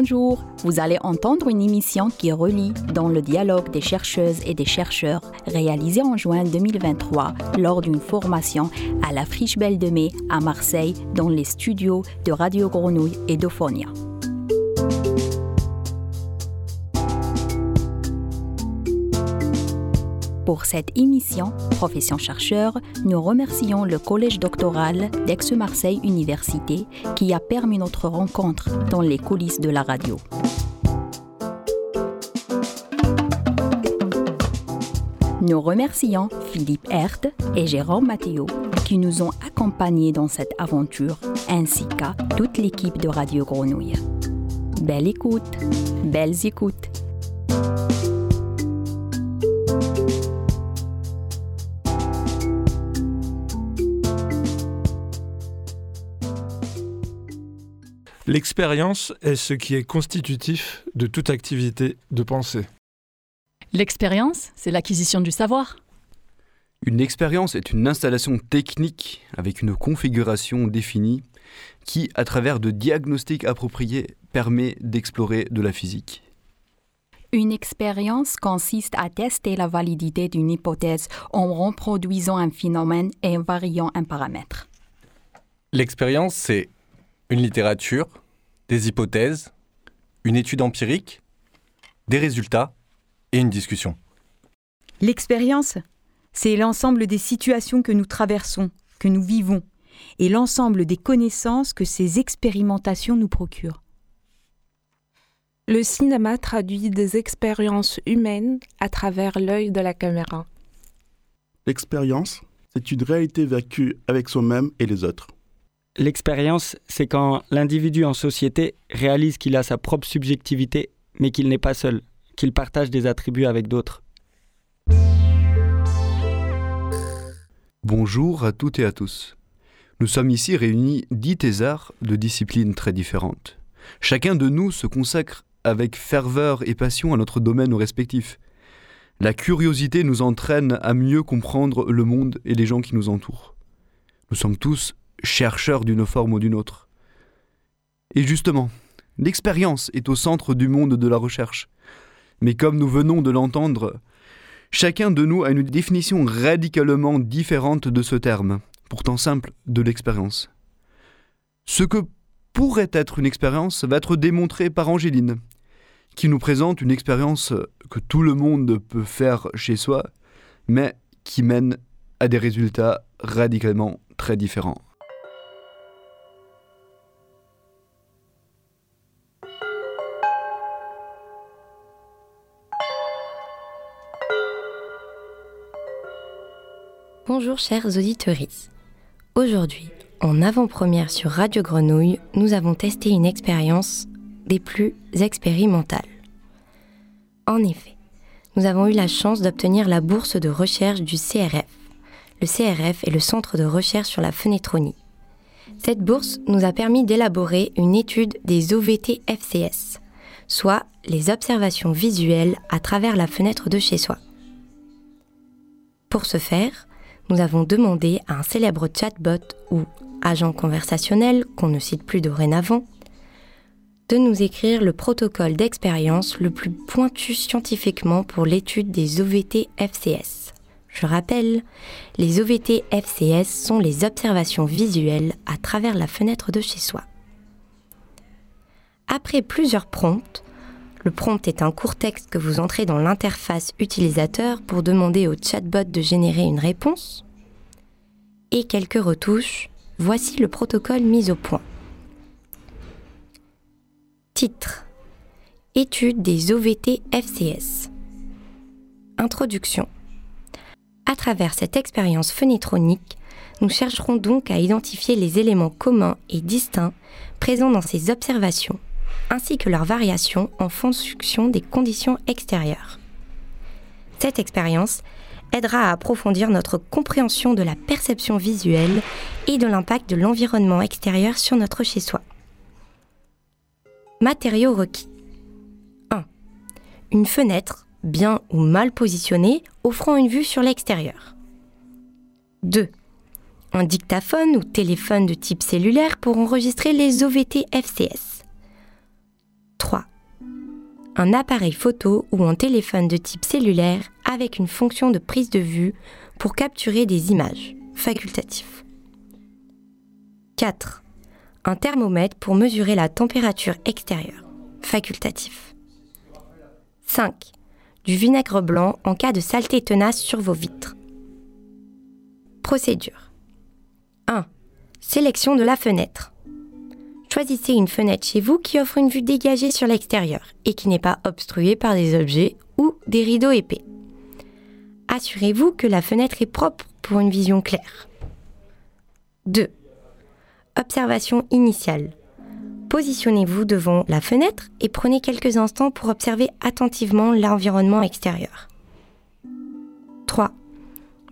Bonjour, vous allez entendre une émission qui relie dans le dialogue des chercheuses et des chercheurs réalisée en juin 2023 lors d'une formation à la Friche Belle de Mai à Marseille dans les studios de Radio Grenouille et d'Ophonia. Pour cette émission Profession chercheur, nous remercions le Collège doctoral d'Aix-Marseille Université qui a permis notre rencontre dans les coulisses de la radio. Nous remercions Philippe Hert et Jérôme Mathéo qui nous ont accompagnés dans cette aventure, ainsi qu'à toute l'équipe de Radio Grenouille. Belle écoute, belles écoutes. L'expérience est ce qui est constitutif de toute activité de pensée. L'expérience, c'est l'acquisition du savoir. Une expérience est une installation technique avec une configuration définie qui, à travers de diagnostics appropriés, permet d'explorer de la physique. Une expérience consiste à tester la validité d'une hypothèse en reproduisant un phénomène et en variant un paramètre. L'expérience, c'est une littérature, des hypothèses, une étude empirique, des résultats et une discussion. L'expérience, c'est l'ensemble des situations que nous traversons, que nous vivons, et l'ensemble des connaissances que ces expérimentations nous procurent. Le cinéma traduit des expériences humaines à travers l'œil de la caméra. L'expérience, c'est une réalité vécue avec soi-même et les autres. L'expérience, c'est quand l'individu en société réalise qu'il a sa propre subjectivité, mais qu'il n'est pas seul, qu'il partage des attributs avec d'autres. Bonjour à toutes et à tous. Nous sommes ici réunis dix thésards de disciplines très différentes. Chacun de nous se consacre avec ferveur et passion à notre domaine respectif. La curiosité nous entraîne à mieux comprendre le monde et les gens qui nous entourent. Nous sommes tous chercheurs d'une forme ou d'une autre. Et justement, l'expérience est au centre du monde de la recherche. Mais comme nous venons de l'entendre, chacun de nous a une définition radicalement différente de ce terme, pourtant simple, de l'expérience. Ce que pourrait être une expérience va être démontré par Angéline, qui nous présente une expérience que tout le monde peut faire chez soi, mais qui mène à des résultats radicalement très différents. Bonjour chers auditeurs. Aujourd'hui, en avant-première sur Radio Grenouille, nous avons testé une expérience des plus expérimentales. En effet, nous avons eu la chance d'obtenir la bourse de recherche du CRF. Le CRF est le Centre de recherche sur la fenêtronie. Cette bourse nous a permis d'élaborer une étude des OVT FCS, soit les observations visuelles à travers la fenêtre de chez soi. Pour ce faire, nous avons demandé à un célèbre chatbot ou agent conversationnel qu'on ne cite plus dorénavant de nous écrire le protocole d'expérience le plus pointu scientifiquement pour l'étude des OVT FCS. Je rappelle, les OVT FCS sont les observations visuelles à travers la fenêtre de chez soi. Après plusieurs prompts, le prompt est un court texte que vous entrez dans l'interface utilisateur pour demander au chatbot de générer une réponse. Et quelques retouches, voici le protocole mis au point. Titre Étude des OVT FCS. Introduction. À travers cette expérience phonétronique, nous chercherons donc à identifier les éléments communs et distincts présents dans ces observations ainsi que leurs variations en fonction des conditions extérieures. Cette expérience aidera à approfondir notre compréhension de la perception visuelle et de l'impact de l'environnement extérieur sur notre chez-soi. Matériaux requis. 1. Une fenêtre, bien ou mal positionnée, offrant une vue sur l'extérieur. 2. Un dictaphone ou téléphone de type cellulaire pour enregistrer les OVT FCS. 3. Un appareil photo ou un téléphone de type cellulaire avec une fonction de prise de vue pour capturer des images, facultatif. 4. Un thermomètre pour mesurer la température extérieure, facultatif. 5. Du vinaigre blanc en cas de saleté tenace sur vos vitres. Procédure. 1. Sélection de la fenêtre. Choisissez une fenêtre chez vous qui offre une vue dégagée sur l'extérieur et qui n'est pas obstruée par des objets ou des rideaux épais. Assurez-vous que la fenêtre est propre pour une vision claire. 2. Observation initiale. Positionnez-vous devant la fenêtre et prenez quelques instants pour observer attentivement l'environnement extérieur. 3.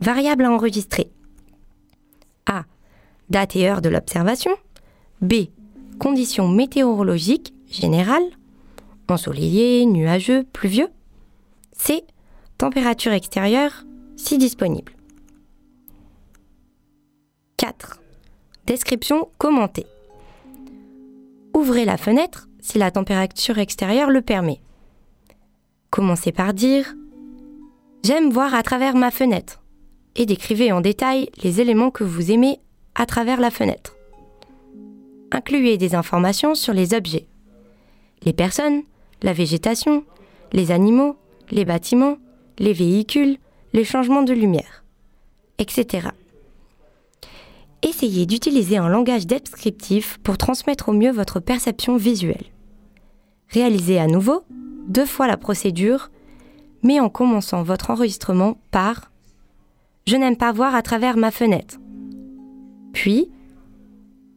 Variable à enregistrer. A. Date et heure de l'observation. B. Conditions météorologiques générales. Ensoleillé, nuageux, pluvieux. C. Température extérieure, si disponible. 4. Description commentée. Ouvrez la fenêtre si la température extérieure le permet. Commencez par dire J'aime voir à travers ma fenêtre et décrivez en détail les éléments que vous aimez à travers la fenêtre. Incluez des informations sur les objets, les personnes, la végétation, les animaux, les bâtiments, les véhicules, les changements de lumière, etc. Essayez d'utiliser un langage descriptif pour transmettre au mieux votre perception visuelle. Réalisez à nouveau deux fois la procédure, mais en commençant votre enregistrement par Je n'aime pas voir à travers ma fenêtre. Puis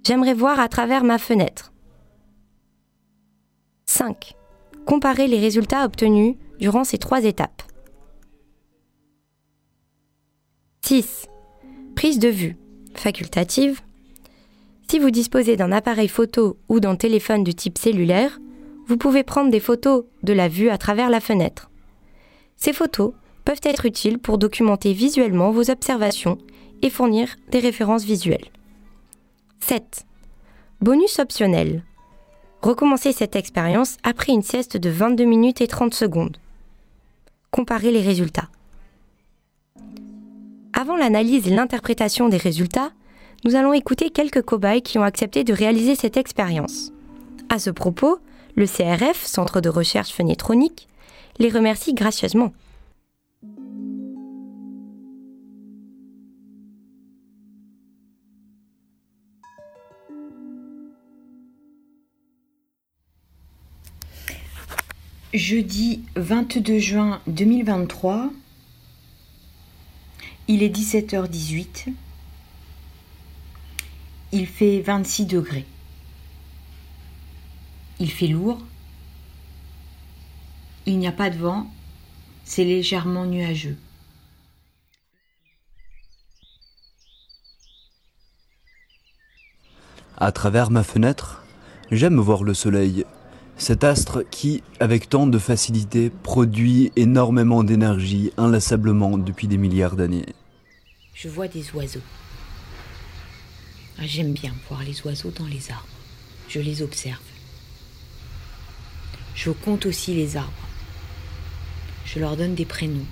J'aimerais voir à travers ma fenêtre. 5. Comparez les résultats obtenus durant ces trois étapes. 6. Prise de vue facultative. Si vous disposez d'un appareil photo ou d'un téléphone de type cellulaire, vous pouvez prendre des photos de la vue à travers la fenêtre. Ces photos peuvent être utiles pour documenter visuellement vos observations et fournir des références visuelles. 7. Bonus optionnel. Recommencez cette expérience après une sieste de 22 minutes et 30 secondes. Comparez les résultats. Avant l'analyse et l'interprétation des résultats, nous allons écouter quelques cobayes qui ont accepté de réaliser cette expérience. À ce propos, le CRF, Centre de recherche fenêtronique, les remercie gracieusement. Jeudi 22 juin 2023, il est 17h18, il fait 26 degrés, il fait lourd, il n'y a pas de vent, c'est légèrement nuageux. À travers ma fenêtre, j'aime voir le soleil cet astre qui, avec tant de facilité, produit énormément d'énergie inlassablement depuis des milliards d'années. Je vois des oiseaux. Ah, j'aime bien voir les oiseaux dans les arbres. Je les observe. Je compte aussi les arbres. Je leur donne des prénoms.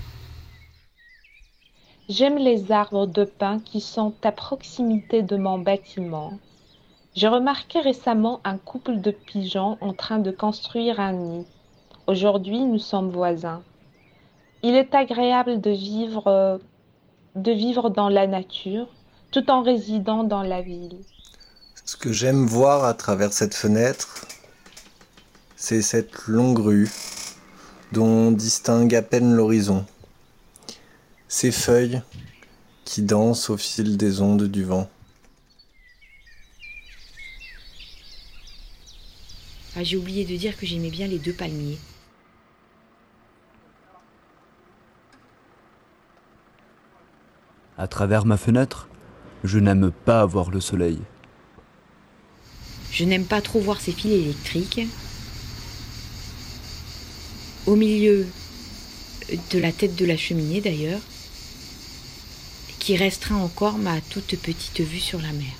J'aime les arbres de pin qui sont à proximité de mon bâtiment. J'ai remarqué récemment un couple de pigeons en train de construire un nid. Aujourd'hui, nous sommes voisins. Il est agréable de vivre, de vivre dans la nature tout en résidant dans la ville. Ce que j'aime voir à travers cette fenêtre, c'est cette longue rue dont on distingue à peine l'horizon. Ces feuilles qui dansent au fil des ondes du vent. Ah, j'ai oublié de dire que j'aimais bien les deux palmiers. À travers ma fenêtre, je n'aime pas voir le soleil. Je n'aime pas trop voir ces fils électriques. Au milieu de la tête de la cheminée d'ailleurs, qui restreint encore ma toute petite vue sur la mer.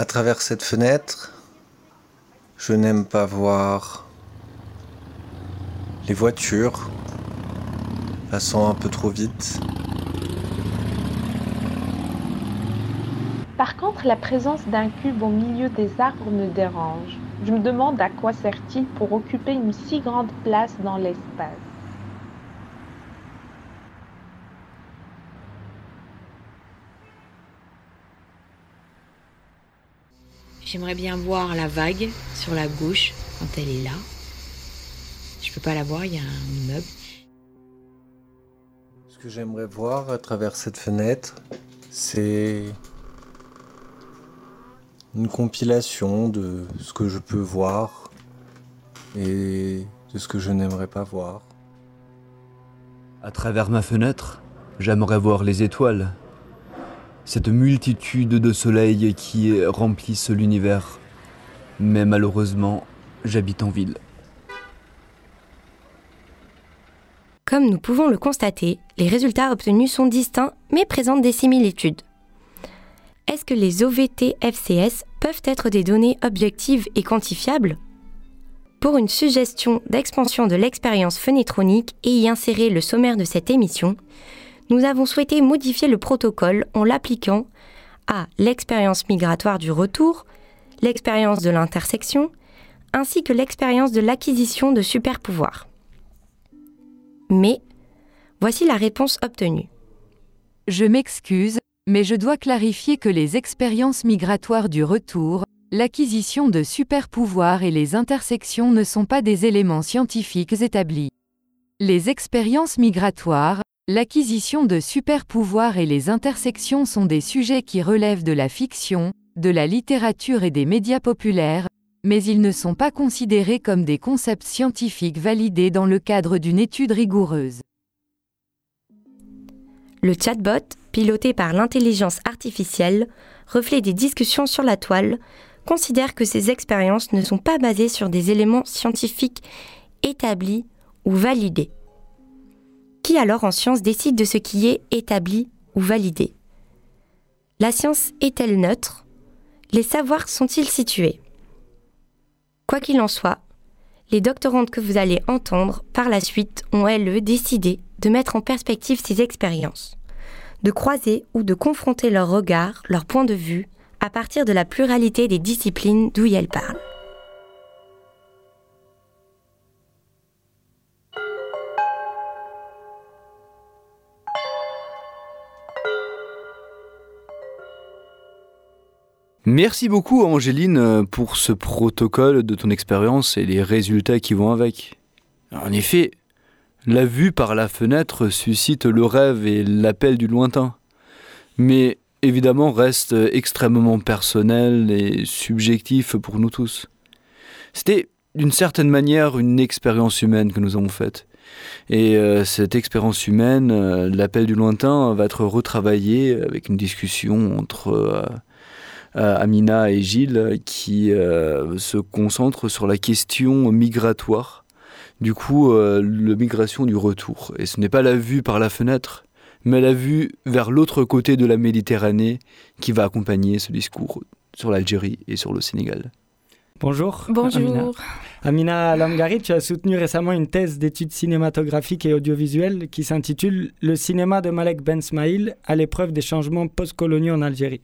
À travers cette fenêtre, Je n'aime pas voir les voitures passant un peu trop vite. Par contre, la présence d'un cube au milieu des arbres me dérange. Je me demande à quoi sert-il pour occuper une si grande place dans l'espace. J'aimerais bien voir la vague sur la gauche quand elle est là. Je peux pas la voir, il y a un immeuble. Ce que j'aimerais voir à travers cette fenêtre, c'est une compilation de ce que je peux voir et de ce que je n'aimerais pas voir. À travers ma fenêtre, j'aimerais voir les étoiles. Cette multitude de soleils qui remplissent l'univers. Mais malheureusement, j'habite en ville. Comme nous pouvons le constater, les résultats obtenus sont distincts mais présentent des similitudes. Est-ce que les OVT-FCS peuvent être des données objectives et quantifiables? Pour une suggestion d'expansion de l'expérience phonétronique et y insérer le sommaire de cette émission, nous avons souhaité modifier le protocole en l'appliquant à l'expérience migratoire du retour, l'expérience de l'intersection, ainsi que l'expérience de l'acquisition de super-pouvoirs. Mais voici la réponse obtenue. Je m'excuse, mais je dois clarifier que les expériences migratoires du retour, l'acquisition de super-pouvoirs et les intersections ne sont pas des éléments scientifiques établis. Les expériences migratoires, l'acquisition de super-pouvoirs et les intersections sont des sujets qui relèvent de la fiction, de la littérature et des médias populaires, mais ils ne sont pas considérés comme des concepts scientifiques validés dans le cadre d'une étude rigoureuse. Le chatbot, piloté par l'intelligence artificielle, reflet des discussions sur la toile, considère que ces expériences ne sont pas basées sur des éléments scientifiques établis ou validés. Qui alors en science décide de ce qui est établi ou validé? La science est-elle neutre? Les savoirs sont-ils situés? Quoi qu'il en soit, les doctorantes que vous allez entendre par la suite ont, elles, décidé de mettre en perspective ces expériences, de croiser ou de confronter leurs regards, leurs points de vue, à partir de la pluralité des disciplines d'où elles parlent. Merci beaucoup Angéline pour ce protocole de ton expérience et les résultats qui vont avec. En effet, la vue par la fenêtre suscite le rêve et l'appel du lointain, mais évidemment reste extrêmement personnel et subjectif pour nous tous. C'était d'une certaine manière une expérience humaine que nous avons faite. Et euh, cette expérience humaine, euh, l'appel du lointain, va être retravaillé avec une discussion entre euh, Amina et Gilles qui euh, se concentrent sur la question migratoire. Du coup, euh, la migration du retour. Et ce n'est pas la vue par la fenêtre, mais la vue vers l'autre côté de la Méditerranée qui va accompagner ce discours sur l'Algérie et sur le Sénégal. Bonjour. Bonjour. Amina, Lamgari, tu as soutenu récemment une thèse d'études cinématographiques et audiovisuelles qui s'intitule Le cinéma de Malek Ben Smaïl à l'épreuve des changements postcoloniaux en Algérie.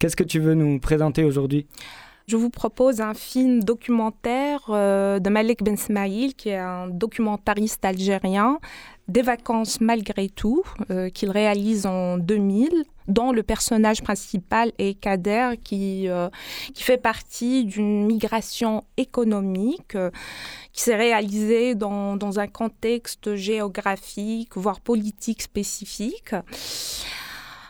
Qu'est-ce que tu veux nous présenter aujourd'hui? Je vous propose un film documentaire euh, de Malek Ben Smaïl, qui est un documentariste algérien, des vacances malgré tout, euh, qu'il réalise en 2000, dont le personnage principal est Kader, qui, euh, fait partie d'une migration économique qui s'est réalisée dans, un contexte géographique, voire politique spécifique.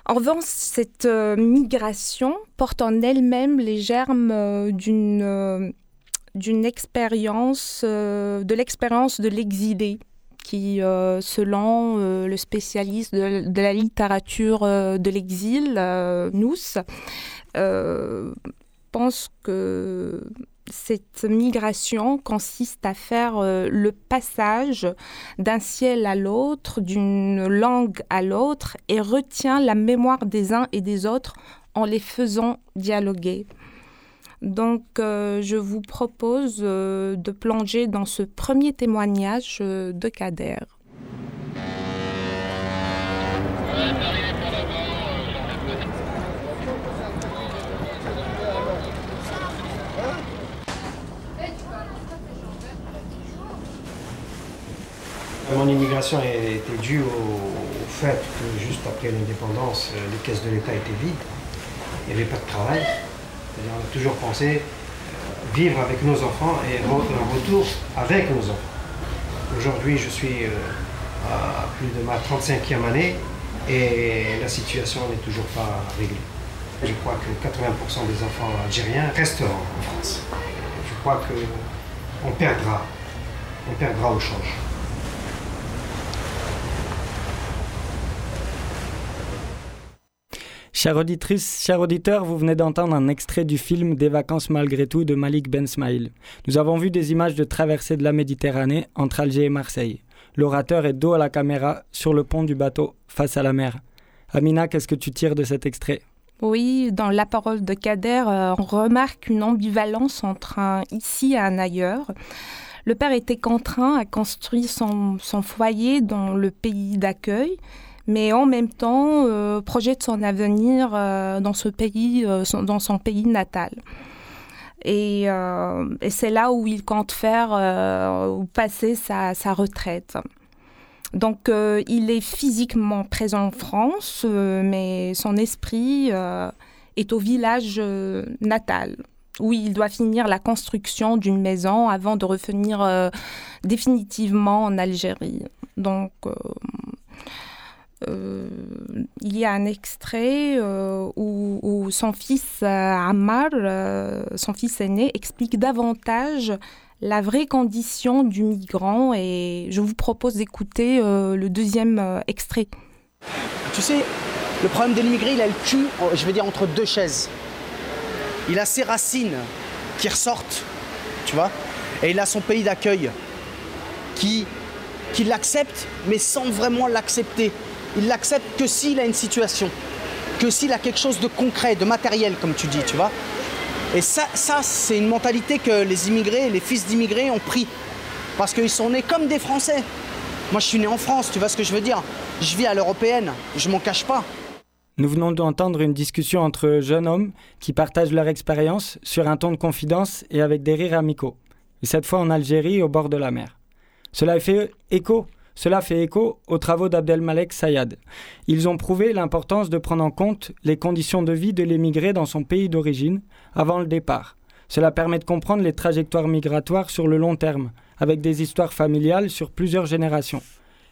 En revanche, cette euh, migration porte en elle-même les germes euh, d'une euh, d'une expérience, de l'expérience de l'exilé, qui, selon le spécialiste de, la littérature de l'exil, Nous, pense que cette migration consiste à faire euh, le passage d'un ciel à l'autre, d'une langue à l'autre, et retient la mémoire des uns et des autres en les faisant dialoguer. Donc, je vous propose de plonger dans ce premier témoignage de Kader. Mon immigration était due au, fait que juste après l'indépendance, les caisses de l'État étaient vides. Il n'y avait pas de travail. On a toujours pensé euh, vivre avec nos enfants et un retour avec nos enfants. Aujourd'hui, je suis euh, à plus de ma 35e année et la situation n'est toujours pas réglée. Je crois que 80% des enfants algériens restent en France. Je crois qu'on perdra, on perdra au change. Chère auditrice, chers auditeurs, vous venez d'entendre un extrait du film Des vacances malgré tout de Malik Ben Smail. Nous avons vu des images de traversée de la Méditerranée entre Alger et Marseille. L'orateur est dos à la caméra sur le pont du bateau face à la mer. Amina, qu'est-ce que tu tires de cet extrait? Oui, dans la parole de Kader, euh, on remarque une ambivalence entre un ici et un ailleurs. Le père était contraint à construire son foyer dans le pays d'accueil, mais en même temps euh, projette son avenir euh, dans ce pays, euh, dans son pays natal. Et, c'est là où il compte faire ou passer sa, retraite. Donc il est physiquement présent en France, mais son esprit est au village natal où il doit finir la construction d'une maison avant de revenir définitivement en Algérie. Donc euh, il y a un extrait euh, où, son fils euh, Ammar, son fils aîné, explique davantage la vraie condition du migrant et je vous propose d'écouter le deuxième extrait. Tu sais, le problème de l'immigré, il a le cul, je vais dire, entre deux chaises. Il a ses racines qui ressortent, tu vois, et il a son pays d'accueil qui, qui l'accepte, mais sans vraiment l'accepter il l'accepte que s'il a une situation, que s'il a quelque chose de concret, de matériel, comme tu dis, tu vois. Et ça, ça c'est une mentalité que les immigrés, les fils d'immigrés ont pris. Parce qu'ils sont nés comme des Français. Moi, je suis né en France, tu vois ce que je veux dire Je vis à l'européenne, je m'en cache pas. Nous venons d'entendre une discussion entre jeunes hommes qui partagent leur expérience sur un ton de confidence et avec des rires amicaux. Et cette fois en Algérie, au bord de la mer. Cela fait écho cela fait écho aux travaux d'Abdelmalek Sayad. Ils ont prouvé l'importance de prendre en compte les conditions de vie de l'émigré dans son pays d'origine avant le départ. Cela permet de comprendre les trajectoires migratoires sur le long terme, avec des histoires familiales sur plusieurs générations.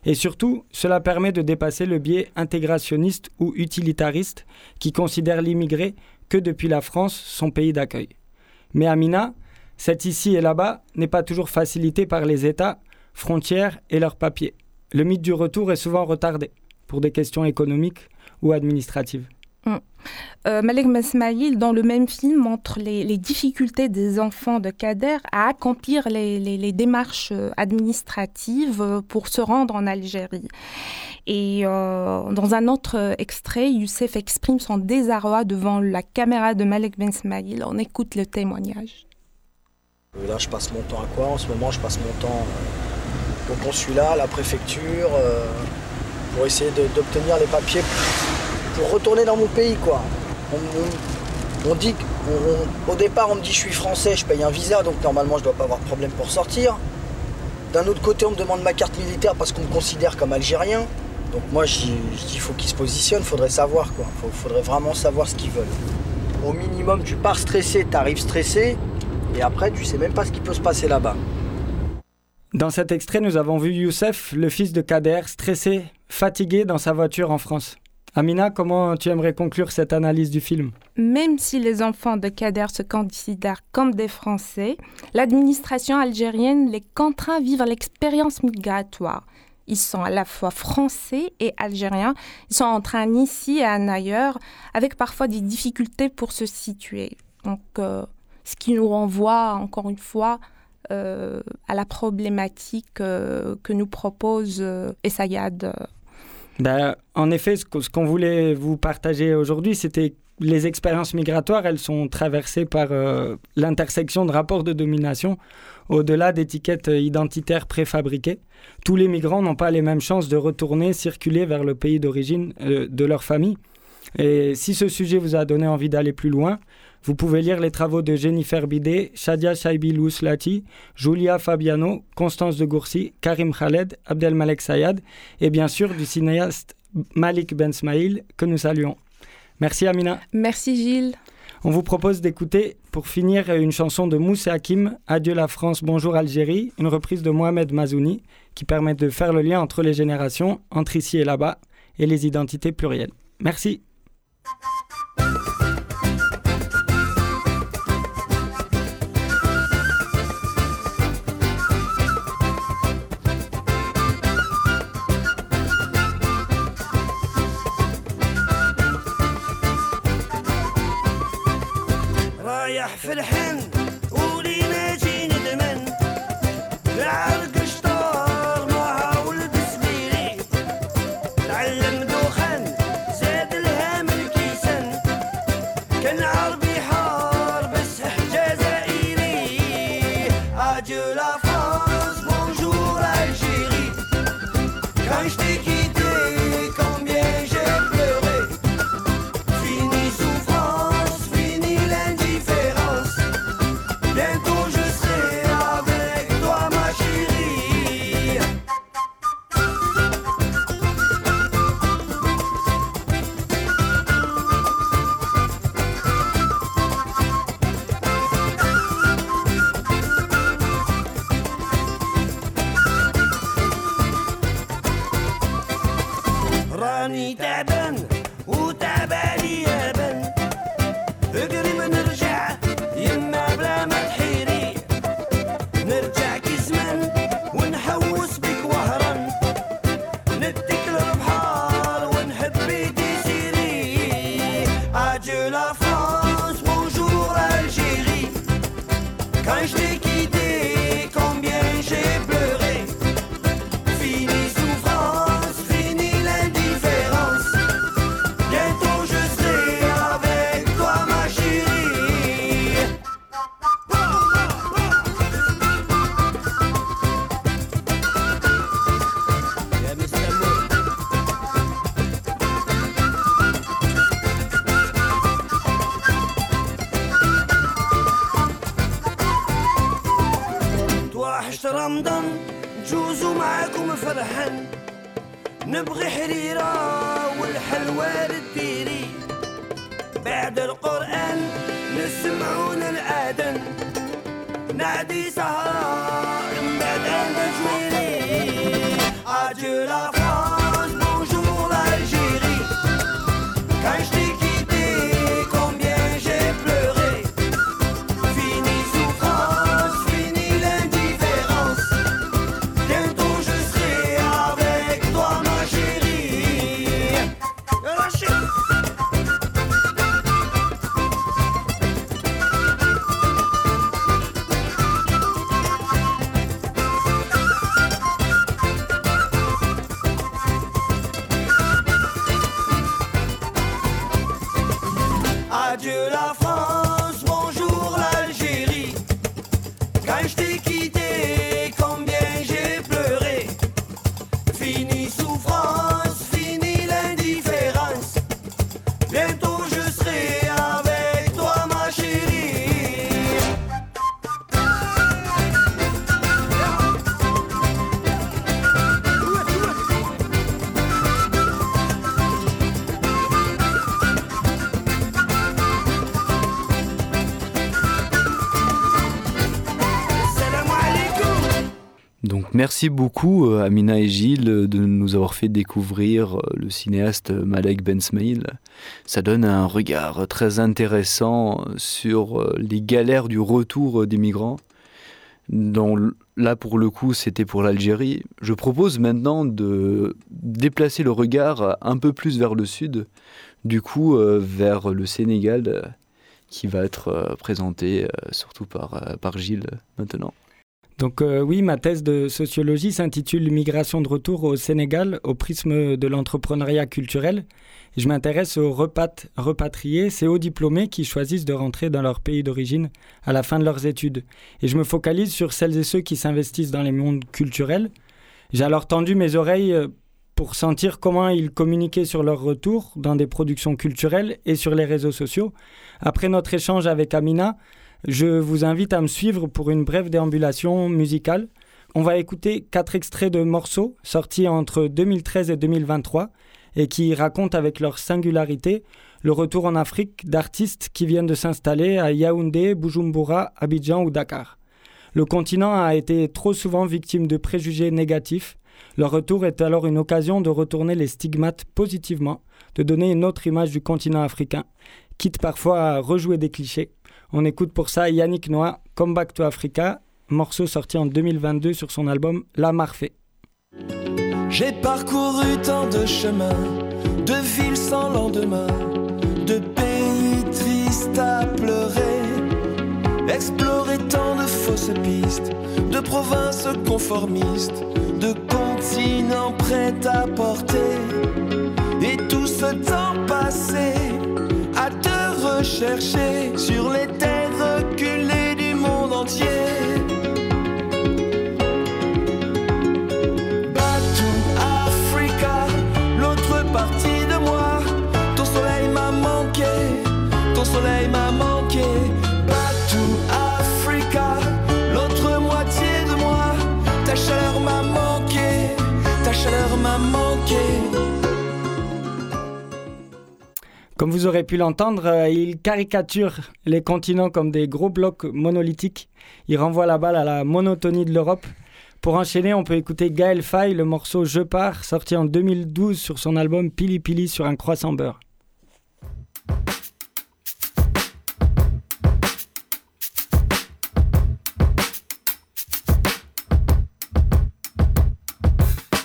Et surtout, cela permet de dépasser le biais intégrationniste ou utilitariste qui considère l'immigré que depuis la France, son pays d'accueil. Mais Amina, cet ici et là-bas n'est pas toujours facilité par les États frontières et leurs papiers. Le mythe du retour est souvent retardé pour des questions économiques ou administratives. Mm. Euh, Malek Masmaïl, dans le même film, montre les, difficultés des enfants de Kader à accomplir les, démarches euh, administratives euh, pour se rendre en Algérie. Et dans un autre extrait, Youssef exprime son désarroi devant la caméra de Malek Ben Smaïl. On écoute le témoignage. Là, je passe mon temps à quoi En ce moment, je passe mon temps au consulat, la préfecture, euh, pour essayer d'obtenir les papiers pour retourner dans mon pays. quoi. On, dit au départ, on me dit je suis français, je paye un visa, donc normalement je dois pas avoir de problème pour sortir. D'un autre côté, on me demande ma carte militaire parce qu'on me considère comme algérien. Donc moi, je dis, il faut qu'ils se positionnent, faudrait savoir quoi. Il faudrait vraiment savoir ce qu'ils veulent. Au minimum, tu pars stressé, tu arrives stressé, et après, tu sais même pas ce qui peut se passer là-bas. Dans cet extrait, nous avons vu Youssef, le fils de Kader, stressé, fatigué dans sa voiture en France. Amina, comment tu aimerais conclure cette analyse du film? Même si les enfants de Kader se considèrent comme des Français, l'administration algérienne les contraint à vivre l'expérience migratoire. Ils sont à la fois français et algériens. Ils sont en train ici et en ailleurs, avec parfois des difficultés pour se situer. Donc, euh, ce qui nous renvoie, encore une fois, euh, à la problématique euh, que nous propose euh, Essayad ben, En effet, ce qu'on voulait vous partager aujourd'hui, c'était les expériences migratoires, elles sont traversées par l'intersection de rapports de domination au-delà d'étiquettes identitaires préfabriquées. Tous les migrants n'ont pas les mêmes chances de retourner, circuler vers le pays d'origine de leur famille. Et si ce sujet vous a donné envie d'aller plus loin, vous pouvez lire les travaux de Jennifer Bidet, Shadia Shaibi Lati, Julia Fabiano, Constance de Gourcy, Karim Khaled, Abdelmalek Sayad et bien sûr du cinéaste Malik Ben Smail que nous saluons. Merci Amina. Merci Gilles. On vous propose d'écouter pour finir une chanson de Moussa Hakim, Adieu la France, bonjour Algérie, une reprise de Mohamed Mazouni qui permet de faire le lien entre les générations, entre ici et là-bas, et les identités plurielles. Merci. الفلاح في الحين Dieu la foi. Merci beaucoup euh, Amina et Gilles de nous avoir fait découvrir euh, le cinéaste Malek Ben Smail. Ça donne un regard très intéressant sur euh, les galères du retour des migrants. Dont, là pour le coup c'était pour l'Algérie. Je propose maintenant de déplacer le regard un peu plus vers le sud, du coup vers le Sénégal qui va être présenté surtout par, par Gilles maintenant. Donc euh, oui, ma thèse de sociologie s'intitule Migration de retour au Sénégal au prisme de l'entrepreneuriat culturel. Je m'intéresse aux repat repatriés, ces hauts diplômés qui choisissent de rentrer dans leur pays d'origine à la fin de leurs études. Et je me focalise sur celles et ceux qui s'investissent dans les mondes culturels. J'ai alors tendu mes oreilles euh, pour sentir comment ils communiquaient sur leur retour dans des productions culturelles et sur les réseaux sociaux. Après notre échange avec Amina, je vous invite à me suivre pour une brève déambulation musicale. On va écouter quatre extraits de morceaux sortis entre 2013 et 2023 et qui racontent avec leur singularité le retour en Afrique d'artistes qui viennent de s'installer à Yaoundé, Bujumbura, Abidjan ou Dakar. Le continent a été trop souvent victime de préjugés négatifs. Leur retour est alors une occasion de retourner les stigmates positivement, de donner une autre image du continent africain, quitte parfois à rejouer des clichés. On écoute pour ça Yannick Noah, Come Back to Africa, morceau sorti en 2022 sur son album La Marfée. J'ai parcouru tant de chemins, de villes sans lendemain, de pays tristes à pleurer, exploré tant de fausses pistes, de provinces conformistes, de continents prêts à porter, et tout ce temps passé sur les terres reculées du monde entier. Comme vous aurez pu l'entendre, euh, il caricature les continents comme des gros blocs monolithiques. Il renvoie la balle à la monotonie de l'Europe. Pour enchaîner, on peut écouter Gaël Faye, le morceau Je pars, sorti en 2012 sur son album Pili Pili sur un croissant beurre.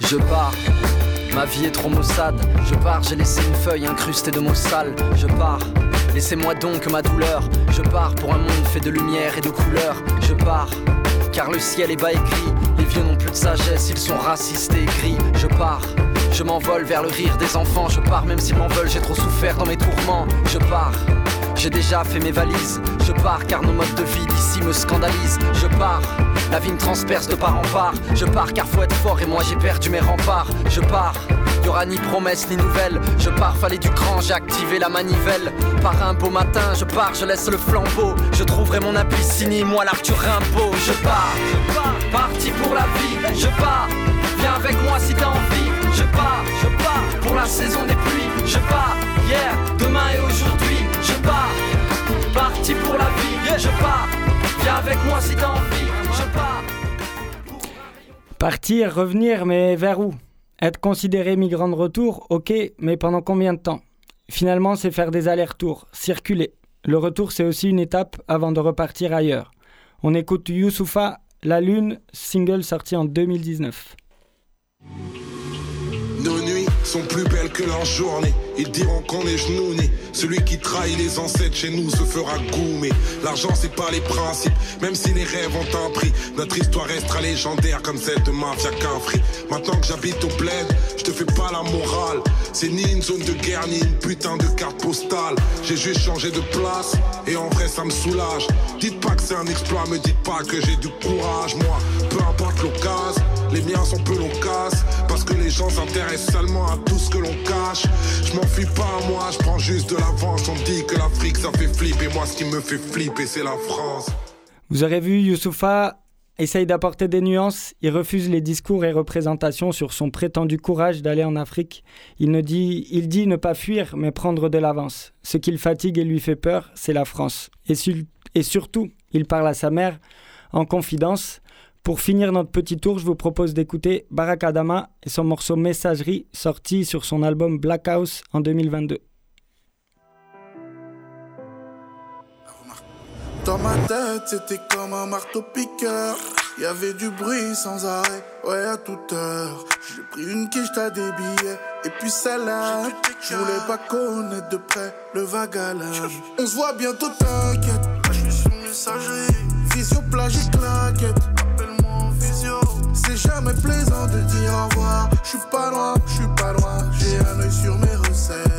Je pars, ma vie est trop maussade. Je pars, j'ai laissé une feuille incrustée de mots sales. Je pars, laissez-moi donc ma douleur. Je pars pour un monde fait de lumière et de couleurs. Je pars, car le ciel est bas gris. Les vieux n'ont plus de sagesse, ils sont racistes et gris. Je pars. Je m'envole vers le rire des enfants, je pars même s'ils m'en veulent, j'ai trop souffert dans mes tourments. Je pars, j'ai déjà fait mes valises. Je pars car nos modes de vie d'ici me scandalisent. Je pars, la vie me transperce de part en part. Je pars car faut être fort et moi j'ai perdu mes remparts. Je pars, y aura ni promesse ni nouvelle. Je pars, fallait du cran, j'ai activé la manivelle. Par un beau matin, je pars, je laisse le flambeau. Je trouverai mon Abyssinie, moi l'Arthur Rimbaud. Je pars, je pars, parti pour la vie. Je pars, viens avec moi si t'as envie. Je pars, je pars pour la saison des pluies. Je pars, hier, demain et aujourd'hui. Je pars, parti pour la vie. Je pars, viens avec moi si t'as envie. Je pars. Partir, revenir, mais vers où? Être considéré migrant de retour, ok, mais pendant combien de temps? Finalement, c'est faire des allers-retours, circuler. Le retour, c'est aussi une étape avant de repartir ailleurs. On écoute Youssoufa, La Lune, single sorti en 2019. Nos nuits sont plus belles que leurs journées. Ils diront qu'on est genouné. Celui qui trahit les ancêtres chez nous se fera goumer. L'argent, c'est pas les principes, même si les rêves ont un prix. Notre histoire restera légendaire comme celle de Mafia Cafri. Maintenant que j'habite au bled, je te fais pas la morale. C'est ni une zone de guerre, ni une putain de carte postale. J'ai juste changé de place, et en vrai, ça me soulage. Dites pas que c'est un exploit, me dites pas que j'ai du courage. Moi, peu importe l'occasion, les miens sont peu l'occasion. Parce que les gens s'intéressent seulement à tout ce que l'on cache. Je m'enfuis pas à moi, je prends juste de l'avance. On dit que l'Afrique ça fait flipper. Moi, ce qui me fait flipper, c'est la France. Vous aurez vu, Youssoufa essaye d'apporter des nuances. Il refuse les discours et représentations sur son prétendu courage d'aller en Afrique. Il, ne dit, ne pas fuir, mais prendre de l'avance. Ce qui le fatigue et lui fait peur, c'est la France. Et surtout, il parle à sa mère en confidence. Pour finir notre petit tour, je vous propose d'écouter Barack Adama et son morceau Messagerie, sorti sur son album Black House en 2022. Dans ma tête, c'était comme un marteau-piqueur. Y avait du bruit sans arrêt, ouais, à toute heure. J'ai pris une quiche, t'as des billets, et puis celle-là. Je voulais pas connaître de près le vagalame. On se voit bientôt, t'inquiète. Je suis sur messagerie. Visio plage et claquette. Jamais plaisant de dire au revoir. Je suis pas loin, je suis pas loin. J'ai un œil sur mes recettes.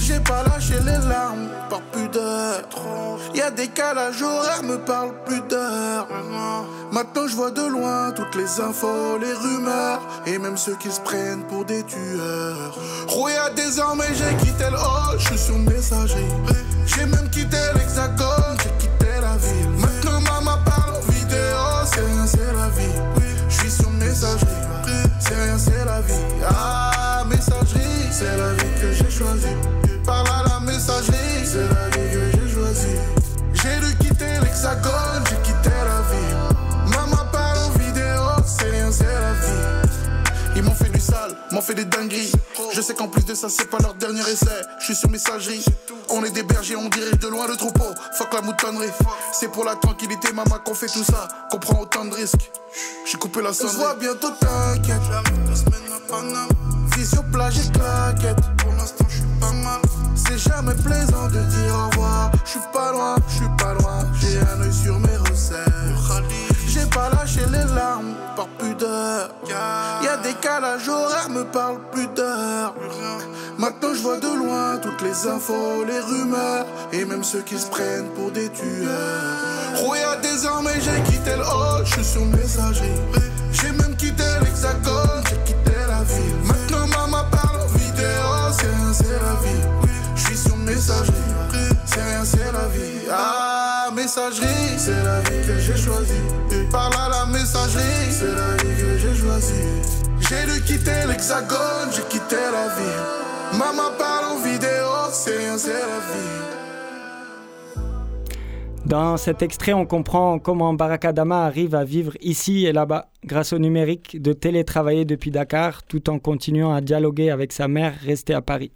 J'ai pas lâché les larmes par pudeur. Y a décalage horaire, me parle plus d'heure. Maintenant je vois de loin toutes les infos, les rumeurs et même ceux qui se prennent pour des tueurs. Rouya désormais j'ai quitté le hall, je suis sur messagerie. J'ai même quitté l'hexagone, c'est rien, c'est la vie. Ah, messagerie, c'est la vie que j'ai choisie. Parle à la messagerie, c'est la vie que j'ai choisie. J'ai dû quitter l'hexagone, j'ai quitté la ville. Maman parle en vidéo, c'est rien, c'est la vie. Ils m'ont fait du sale, m'ont fait des dingueries. Je sais qu'en plus de ça, c'est pas leur dernier essai. Je suis sur messagerie. On est des bergers, on dirige de loin le troupeau. Fuck la moutonnerie. C'est pour la tranquillité, maman, qu'on fait tout ça. Qu'on prend autant de risques. J'ai coupé la sonnerie. On se voit bientôt, t'inquiète. Vision plage et claquette. Pour l'instant, je suis pas mal. C'est jamais plaisant de dire au revoir. Je suis pas loin, je suis pas loin. J'ai un œil sur mes recettes. J'ai pas lâché les larmes par pudeur. Y'a décalage horaire, me parle plus d'heure. Maintenant je vois de loin toutes les infos, les rumeurs et même ceux qui se prennent pour des tueurs. Rouya désormais j'ai quitté le hall, je suis sur messagerie. J'ai même quitté l'hexagone, j'ai quitté la ville. Maintenant maman parle en vidéo, c'est rien, c'est la vie. Je suis sur messagerie, c'est rien, c'est la vie. Ah, messagerie, c'est la vie que j'ai choisie. Parle à la messagerie, c'est la vie que j'ai choisie. J'ai dû quitter l'hexagone, j'ai quitté la ville. Maman parle en vidéo, c'est la vie. Dans cet extrait, on comprend comment Barakadama arrive à vivre ici et là-bas grâce au numérique, de télétravailler depuis Dakar tout en continuant à dialoguer avec sa mère restée à Paris.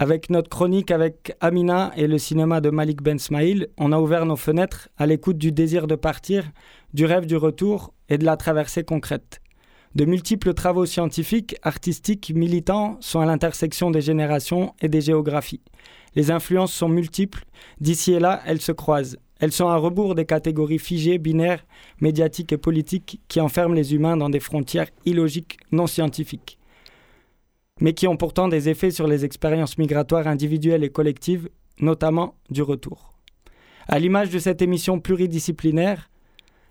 Avec notre chronique avec Amina et le cinéma de Malik Ben Smaïl, on a ouvert nos fenêtres à l'écoute du désir de partir, du rêve du retour et de la traversée concrète. De multiples travaux scientifiques, artistiques, militants sont à l'intersection des générations et des géographies. Les influences sont multiples, d'ici et là, elles se croisent. Elles sont à rebours des catégories figées, binaires, médiatiques et politiques qui enferment les humains dans des frontières illogiques, non scientifiques, mais qui ont pourtant des effets sur les expériences migratoires individuelles et collectives, notamment du retour. À l'image de cette émission pluridisciplinaire,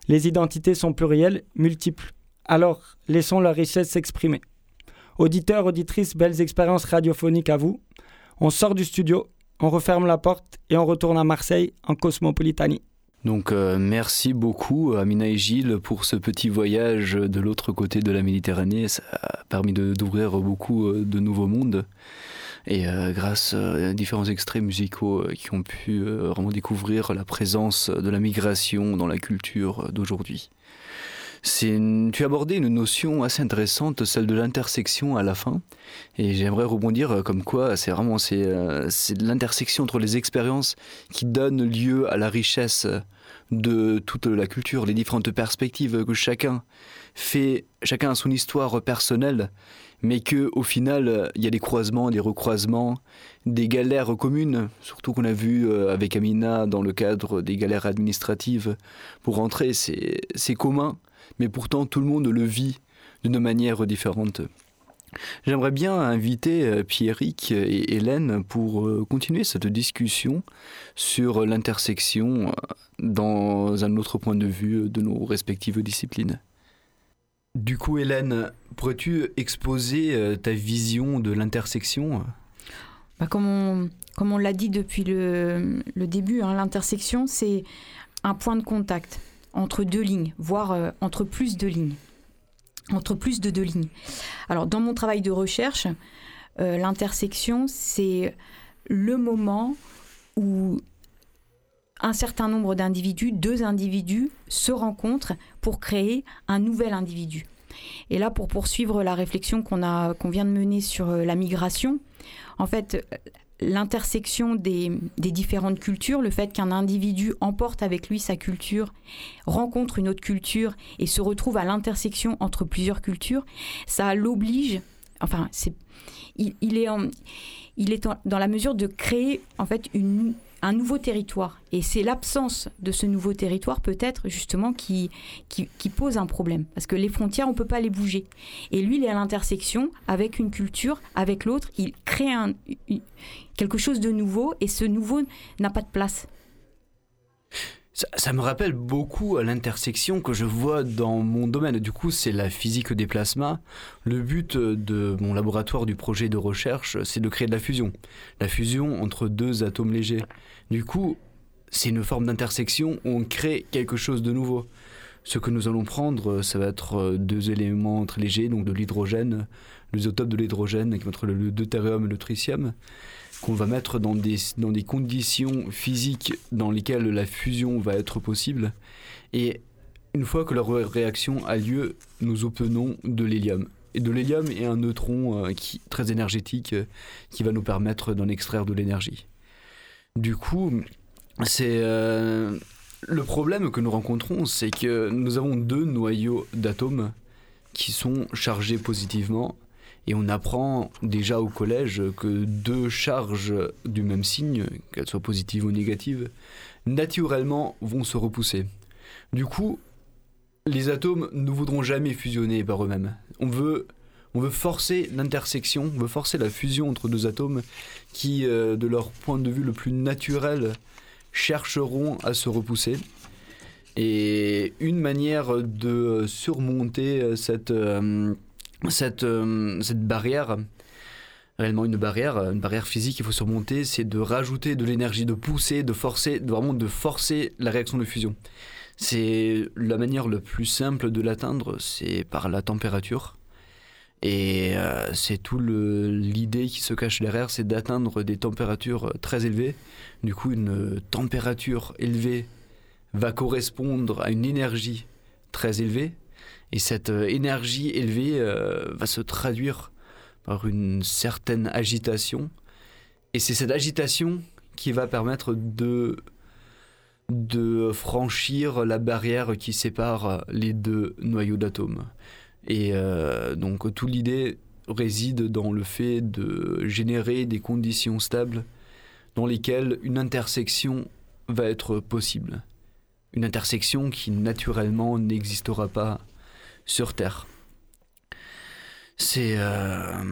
les identités sont plurielles, multiples. Alors, laissons leur richesse s'exprimer. Auditeurs, auditrices, belles expériences radiophoniques à vous. On sort du studio, on referme la porte et on retourne à Marseille en cosmopolitanie. Donc euh, merci beaucoup Amina et Gilles pour ce petit voyage de l'autre côté de la Méditerranée. Ça a permis d'ouvrir beaucoup euh, de nouveaux mondes. Et euh, grâce à différents extraits musicaux euh, qui ont pu euh, vraiment découvrir la présence de la migration dans la culture d'aujourd'hui. Une- Tu abordé une notion assez intéressante, celle de l'intersection à la fin. Et j'aimerais rebondir euh, comme quoi c'est vraiment euh, c'est l'intersection entre les expériences qui donne lieu à la richesse de toute la culture, les différentes perspectives que chacun fait, chacun a son histoire personnelle, mais que au final il y a des croisements, des recroisements, des galères communes, surtout qu'on a vu euh, avec Amina dans le cadre des galères administratives pour rentrer, c'est commun, mais pourtant tout le monde le vit d'une manière différente. J'aimerais bien inviter euh, Pierrick et Hélène pour euh, continuer cette discussion sur l'intersection euh, dans un autre point de vue de nos respectives disciplines. Du coup, Hélène, pourrais-tu exposer ta vision de l'intersection? Bah, comme on, comme on l'a dit depuis le, le début, hein, l'intersection, c'est un point de contact entre deux lignes, voire entre plus de lignes. Entre plus de deux lignes. Alors, dans mon travail de recherche, euh, l'intersection, c'est le moment où un certain nombre d'individus, deux individus, se rencontrent pour créer un nouvel individu. Et là, pour poursuivre la réflexion qu'on vient de mener sur euh, la migration, en fait, l'intersection des, des différentes cultures, le fait qu'un individu emporte avec lui sa culture, rencontre une autre culture et se retrouve à l'intersection entre plusieurs cultures, ça l'oblige, enfin, c'est, il, est, en- il est dans la mesure de créer en fait une, un nouveau territoire. Et c'est l'absence de ce nouveau territoire peut-être justement qui, qui, pose un problème. Parce que les frontières, on ne peut pas les bouger. Et lui, il est à l'intersection avec une culture, avec l'autre. Il crée quelque chose de nouveau et ce nouveau n'a pas de place. Ça, ça me rappelle beaucoup l'intersection que je vois dans mon domaine. Du coup, c'est la physique des plasmas. Le but de mon laboratoire du projet de recherche, c'est de créer de la fusion. La fusion entre deux atomes légers. Du coup, c'est une forme d'intersection où on crée quelque chose de nouveau. Ce que nous allons prendre, ça va être deux éléments très légers, donc de l'hydrogène, l'isotope de l'hydrogène, qui le, deutérium et le tritium, qu'on va mettre dans des, conditions physiques dans lesquelles la fusion va être possible. Et une fois que la ré- réaction a lieu, nous obtenons de l'hélium. Et de l'hélium et un neutron euh, très énergétique euh, qui va nous permettre d'en extraire de l'énergie. Du coup, c'est euh, le problème que nous rencontrons, c'est que nous avons deux noyaux d'atomes qui sont chargés positivement et on apprend déjà au collège que deux charges du même signe, qu'elles soient positives ou négatives, naturellement vont se repousser. Du coup, les atomes ne voudront jamais fusionner par eux-mêmes. On veut, on veut forcer l'intersection, on veut forcer la fusion entre deux atomes qui, euh, de leur point de vue le plus naturel, chercheront à se repousser. Et une manière de surmonter cette, euh, euh, cette barrière, réellement une barrière, une barrière physique qu'il faut surmonter, c'est de rajouter de l'énergie, de pousser, de forcer, vraiment de forcer la réaction de fusion. C'est la manière la plus simple de l'atteindre, c'est par la température. Et euh, c'est tout l'idée qui se cache derrière, c'est d'atteindre des températures très élevées. Du coup, une température élevée va correspondre à une énergie très élevée. Et cette euh, énergie élevée euh, va se traduire par une certaine agitation. Et c'est cette agitation qui va permettre de, de franchir la barrière qui sépare les deux noyaux d'atomes. Et euh, donc toute l'idée réside dans le fait de générer des conditions stables dans lesquelles une intersection va être possible. Une intersection qui naturellement n'existera pas sur Terre. C'est euh,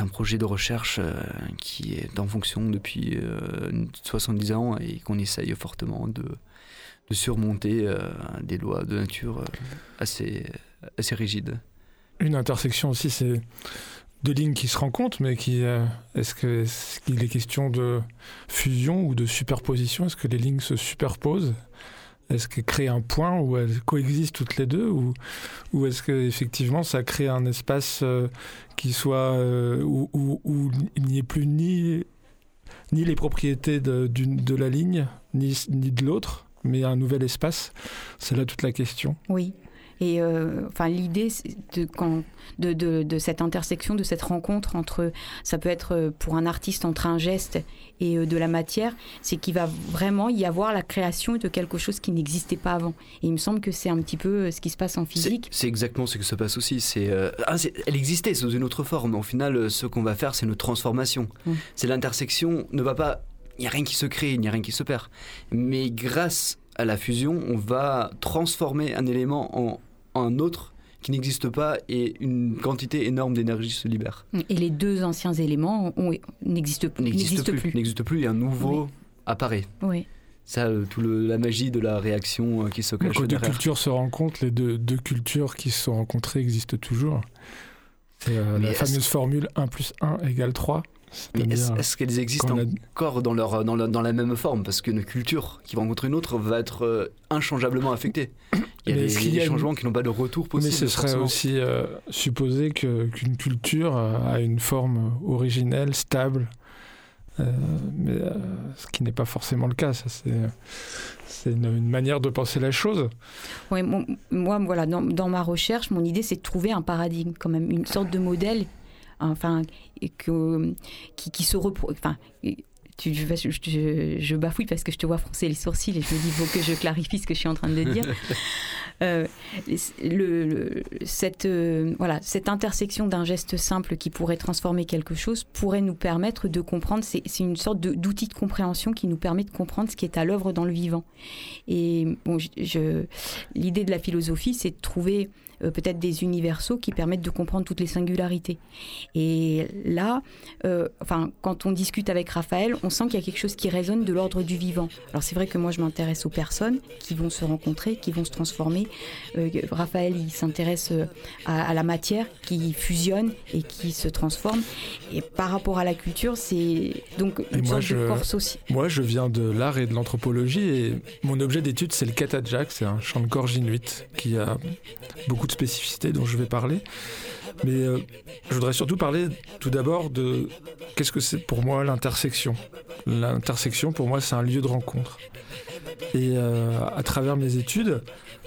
un projet de recherche euh, qui est en fonction depuis euh, 70 ans et qu'on essaye fortement de, de surmonter euh, des lois de nature euh, assez, assez rigides. Une intersection aussi, c'est deux lignes qui se rencontrent, mais qui. euh, est-ce qu'il est question de fusion ou de superposition? Est-ce que les lignes se superposent? Est-ce qu'elles créent un point où elles coexistent toutes les deux Ou, est-ce qu'effectivement ça crée un espace qui soit. où, où- il n'y ait plus ni, ni les propriétés de, de la ligne, ni, ni de l'autre, mais un nouvel espace C'est là toute la question. Oui. Et euh, enfin, l'idée de, quand, de, de, de cette intersection, de cette rencontre entre, ça peut être euh, pour un artiste entre un geste et euh, de la matière, c'est qu'il va vraiment y avoir la création de quelque chose qui n'existait pas avant. Et il me semble que c'est un petit peu ce qui se passe en physique. c'est exactement ce que se passe aussi. C'est, euh, ah, c'est- elle existait sous une autre forme. Au final, ce qu'on va faire, c'est une transformation. Mm. C'est l'intersection ne va pas. Il n'y a rien qui se crée, il n'y a rien qui se perd. Mais grâce à la fusion, on va transformer un élément en, en un autre qui n'existe pas et une quantité énorme d'énergie se libère. Et les deux anciens éléments n'existent N'existe n'existent plus. plus. Plus et un nouveau apparaît. Oui. Ça, euh, tout le- la magie de la réaction euh, qui se Donc, cache Quand deux cultures se rencontrent, les deux, deux cultures qui se sont rencontrées existent toujours. C'est euh, la fameuse formule 1 plus 1 égale 3. Mais est-ce C'est-à-dire, est-ce qu'elles existent a- encore dans, leur, dans, la, dans la même forme? Parce qu'une culture qui va rencontrer une autre va être euh, inchangeablement affectée. Il y a Mais des, il y a des a une- changements qui n'ont pas de retour Mais possible. ce serait forcément. aussi euh, supposer qu'une culture euh, a une forme originelle, stable, euh, mais, euh, ce qui n'est pas forcément le cas. Ça, c'est, une, une manière de penser la chose. Mon- moi, voilà, dans, dans ma recherche, mon idée, c'est de trouver un paradigme, quand même, une sorte de modèle, enfin, et que, qui, qui se repro... Enfin, tu, je, je- je- je bafouille parce que je te vois froncer les sourcils et je me dis, il faut que je clarifie ce que je suis en train de dire. euh, le, le- cette, euh, voilà, cette intersection d'un geste simple qui pourrait transformer quelque chose pourrait nous permettre de comprendre, c'est une sorte d'outil de compréhension qui nous permet de comprendre ce qui est à l'œuvre dans le vivant. Et bon, je- l'idée de la philosophie, c'est de trouver euh, peut-être des universaux qui permettent de comprendre toutes les singularités. Et là, euh, enfin, quand on discute avec Raphaël, on sent qu'il y a quelque chose qui résonne de l'ordre du vivant. Alors c'est vrai que moi, je m'intéresse aux personnes qui vont se rencontrer, qui vont se transformer. Euh, Raphaël, il s'intéresse à, à la matière qui fusionne et qui se transforme. Et par rapport à la culture, c'est donc Et moi sorte de je, corps social. moi, je viens de l'art et de l'anthropologie et mon objet d'étude, c'est le katajak, c'est un chant de gorge inuit qui a beaucoup de spécificités dont je vais parler. Mais euh, je voudrais surtout parler tout d'abord de qu'est-ce que c'est pour moi l'intersection. L'intersection, pour moi, c'est un lieu de rencontre. Et euh, à travers mes études,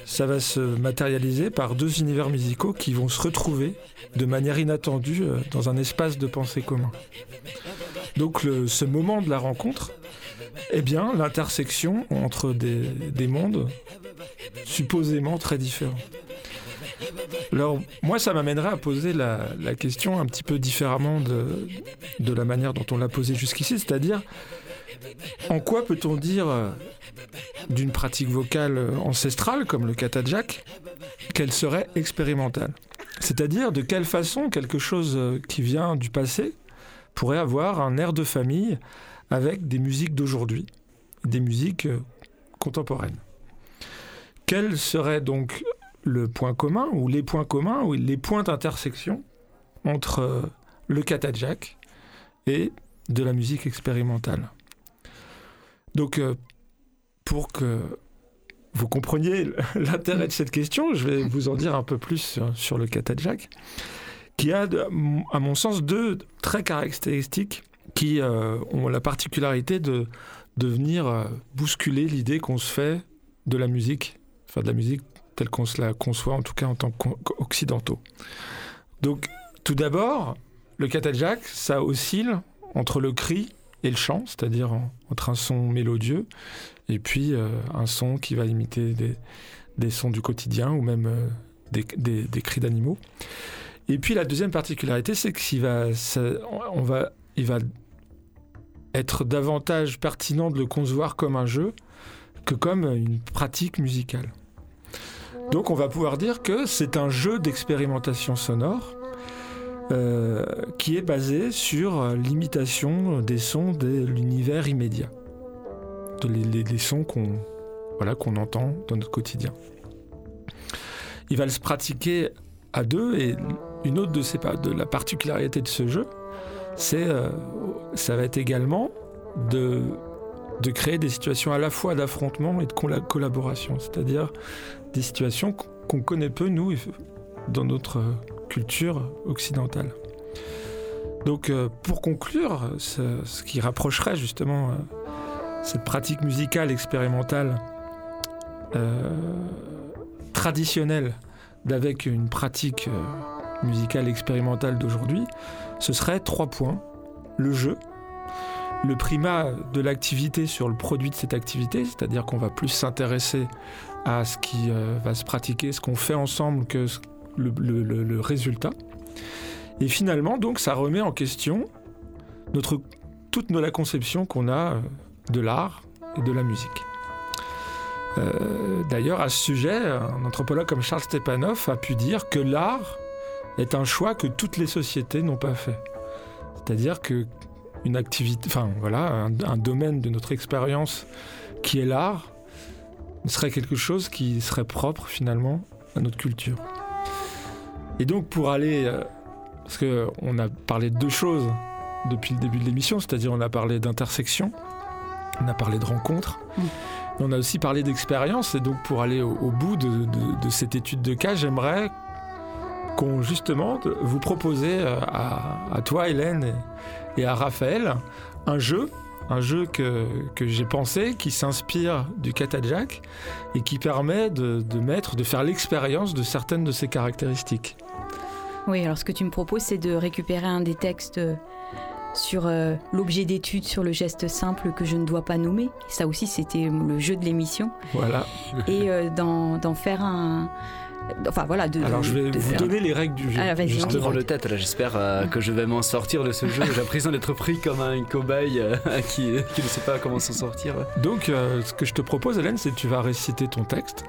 ça va se matérialiser par deux univers musicaux qui vont se retrouver de manière inattendue euh, dans un espace de pensée commun. Donc ce moment de la rencontre, eh bien l'intersection entre des mondes supposément très différents. Alors moi ça m'amènerait à poser la, question un petit peu différemment de, la manière dont on l'a posée jusqu'ici, c'est-à-dire en quoi peut-on dire euh, d'une pratique vocale euh, ancestrale comme le katajak qu'elle serait expérimentale? C'est-à-dire de quelle façon quelque chose euh, qui vient du passé pourrait avoir un air de famille avec des musiques d'aujourd'hui, des musiques contemporaines? Quel serait donc le point commun ou les points communs ou les points d'intersection entre euh, le katajak et de la musique expérimentale. Donc euh, pour que vous compreniez l'intérêt de cette question, je vais vous en dire un peu plus sur, sur le katajak qui a, à mon sens, deux traits caractéristiques qui euh, ont la particularité de, de venir bousculer l'idée qu'on se fait de la musique, enfin de la musique telle qu'on se la conçoit, en tout cas en tant qu'occidentaux. Donc, tout d'abord, le katajak, ça oscille entre le cri et le chant, c'est-à-dire en- entre un son mélodieux et puis euh, un son qui va imiter des, sons du quotidien ou même euh, des, cris d'animaux. Et puis la deuxième particularité, c'est qu'il va être davantage pertinent de le concevoir comme un jeu que comme une pratique musicale. Donc on va pouvoir dire que c'est un jeu d'expérimentation sonore euh, qui est basé sur euh, l'imitation des sons de l'univers immédiat, de les, sons qu'on voilà, qu'on entend dans notre quotidien. Il va se pratiquer à deux et une autre de, ces, de la particularité de ce jeu, c'est euh, ça va être également de, de créer des situations à la fois d'affrontement et de colla- collaboration, c'est-à-dire des situations qu- qu'on connaît peu, nous, dans notre euh, culture occidentale. Donc, euh, pour conclure, ce, qui rapprocherait justement euh, cette pratique musicale expérimentale traditionnelle d'avec une pratique musicale expérimentale d'aujourd'hui, ce serait trois points. Le jeu, le primat de l'activité sur le produit de cette activité, c'est-à-dire qu'on va plus s'intéresser à ce qui euh, va se pratiquer, ce qu'on fait ensemble que le, résultat. Et finalement, donc, ça remet en question notre, toute la conception qu'on a euh, de l'art et de la musique. Euh, D'ailleurs, à ce sujet, un anthropologue comme Charles Stepanov a pu dire que l'art est un choix que toutes les sociétés n'ont pas fait. C'est-à-dire que une activité, enfin voilà, un, un domaine de notre expérience qui est l'art serait quelque chose qui serait propre finalement à notre culture. Et donc pour aller, euh, parce que on a parlé de deux choses depuis le début de l'émission, c'est-à-dire on a parlé d'intersection, on a parlé de rencontres, mais on a aussi parlé d'expérience. Et donc pour aller au, au bout de, de- de cette étude de cas, j'aimerais qu'on justement vous proposer euh, à, à toi Hélène et, à Raphaël un jeu, un jeu que, que j'ai pensé qui s'inspire du Katajak et qui permet de, de mettre, de faire l'expérience de certaines de ses caractéristiques. Oui, alors ce que tu me proposes, c'est de récupérer un des textes euh, sur euh, l'objet d'étude, sur le geste simple que je ne dois pas nommer. Ça aussi, c'était le jeu de l'émission. Voilà. Et euh, d'en faire un. Enfin voilà. De, Alors je vais de vous faire- donner les règles du jeu. Ah, vas-y, Juste devant va. le tête, là, j'espère euh, que je vais m'en sortir de ce jeu. J'ai l'impression d'être pris comme un cobaye euh, qui, qui ne sait pas comment s'en sortir. Donc, euh, ce que je te propose, Hélène, c'est que tu vas réciter ton texte.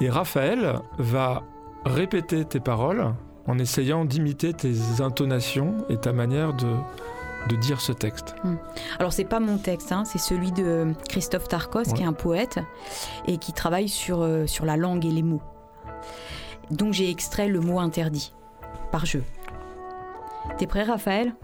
Et Raphaël va répéter tes paroles en essayant d'imiter tes intonations et ta manière de, de dire ce texte. Hmm. Alors c'est pas mon texte, hein, c'est celui de Christophe Tarkos, qui est un poète et qui travaille sur, euh, sur la langue et les mots. Donc j'ai extrait le mot interdit par jeu. T'es prêt, Raphaël?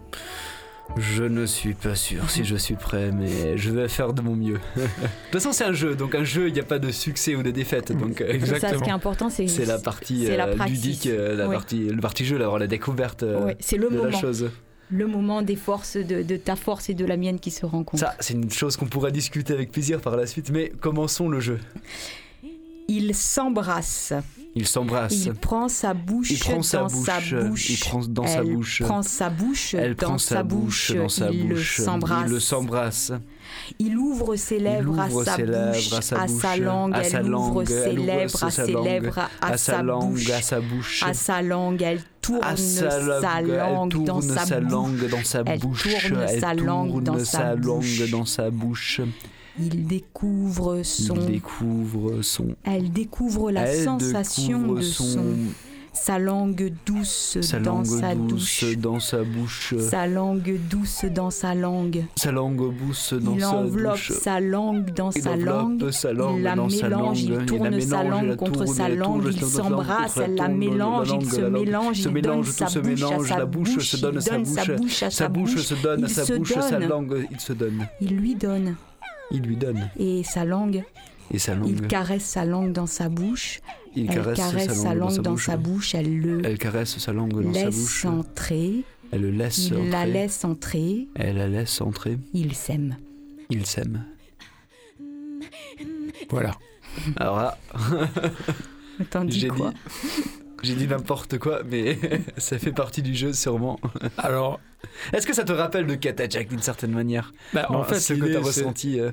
Je ne suis pas sûr si je suis prêt, mais je vais faire de mon mieux. de toute façon, c'est un jeu, donc un jeu, il n'y a pas de succès ou de défaite. Donc, euh, Ça, ce qui est important, c'est C'est la partie c'est la euh, ludique, euh, la partie, le partie jeu, d'avoir la découverte Ouais, c'est le de la moment. chose. le moment des forces, de, de ta force et de la mienne qui se rencontrent. Ça, c'est une chose qu'on pourra discuter avec plaisir par la suite, mais commençons le jeu. Il s'embrasse. Il s'embrasse. Il prend sa bouche, Il prend sa dans bouche, sa bouche. il prend dans sa Elle bouche. prend sa bouche Elle dans prend sa bouche. dans sa il bouche. s'embrasse. Il le s'embrasse. Il ouvre ses lèvres, ouvre à, sa ses lèvres bouche, à sa à bouche, sa langue. à sa elle ouvre ses lèvres à sa ses langue, lèvres, à, sa langue, bouche, à sa bouche. à sa langue. Elle tourne sa, langue, dans sa, bouche. Elle tourne sa langue dans sa bouche. Il découvre son. Il découvre son. Elle découvre la Elle sensation découvre de son. Sa langue douce Sa dans langue sa douce douche. dans sa bouche. Sa langue douce dans sa langue. Sa langue douce dans il sa enveloppe bouche. sa langue dans Il sa enveloppe langue. sa langue il la dans mélange, il tourne sa langue la contre sa la langue. Il s'embrasse, elle la mélange, il se mélange, se il mélange, donne sa se bouche à mélange, sa la bouche il donne sa bouche, sa bouche à sa bouche se donne à il sa bouche, sa langue, il se donne. Il lui donne. Il lui donne. Et sa langue, Et sa langue. il caresse sa langue dans sa bouche. Il elle caresse caresse sa langue dans sa bouche. Elle le Elle caresse sa langue dans sa laisse bouche. entrer. Elle le laisse Il la laisse entrer. Elle la laisse entrer. Il s'aime. Il s'aime. Voilà. Alors là, dis j'ai quoi? J'ai dit n'importe quoi, mais ça fait partie du jeu sûrement. Alors, est-ce que ça te rappelle le Jack d'une certaine manière Bah, en fait, ce que tu as ressenti. euh,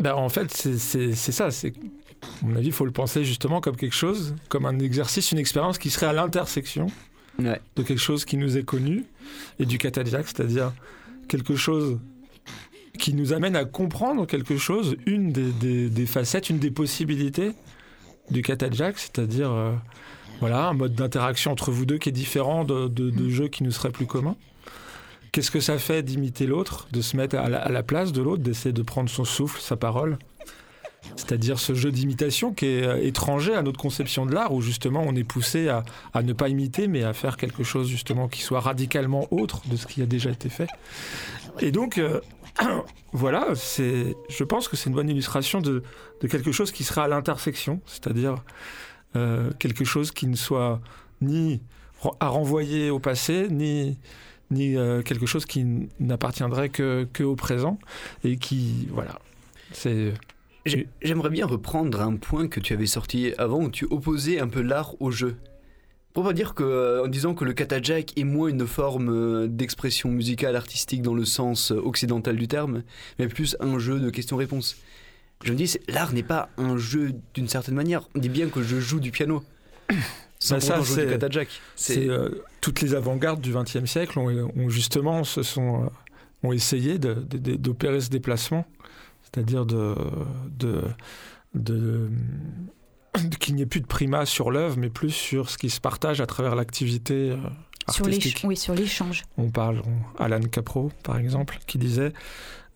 Bah, en fait, c'est- ça. C'est, à mon avis, il faut le penser justement comme quelque chose, comme un exercice, une expérience qui serait à l'intersection Ouais. de quelque chose qui nous est connu et du catadiac, c'est-à-dire quelque chose qui nous amène à comprendre quelque chose, une des, des- des facettes, une des possibilités du catadiac, c'est-à-dire euh, voilà, un mode d'interaction entre vous deux qui est différent de, de, de jeux qui nous seraient plus communs. Qu'est-ce que ça fait d'imiter l'autre, de se mettre à la, à la place de l'autre, d'essayer de prendre son souffle, sa parole? C'est-à-dire ce jeu d'imitation qui est euh, étranger à notre conception de l'art, où justement on est poussé à, à ne pas imiter, mais à faire quelque chose justement qui soit radicalement autre de ce qui a déjà été fait. Et donc, euh, voilà, c'est, je pense que c'est une bonne illustration de, de quelque chose qui sera à l'intersection, c'est-à-dire euh, quelque chose qui ne soit ni à renvoyer au passé, ni ni euh, quelque chose qui n'appartiendrait que, que au présent et qui voilà c'est J'ai- J'aimerais bien reprendre un point que tu avais sorti avant où tu opposais un peu l'art au jeu. Pour pas dire que, euh, en disant que le katajak est moins une forme euh, d'expression musicale artistique dans le sens euh, occidental du terme, mais plus un jeu de questions-réponses. Je me dis, l'art n'est pas un jeu d'une certaine manière. On dit bien que je joue du piano. Bah, jouer du c'est- euh, toutes les avant-gardes du XXe siècle ont, ont justement se sont euh, ont essayé d'opérer ce déplacement, c'est-à-dire de, de, de- de- qu'il n'y ait plus de primat sur l'œuvre, mais plus sur ce qui se partage à travers l'activité euh, Sur artistique. oui, sur l'échange. On parle, on- Alan Capro, par exemple, qui disait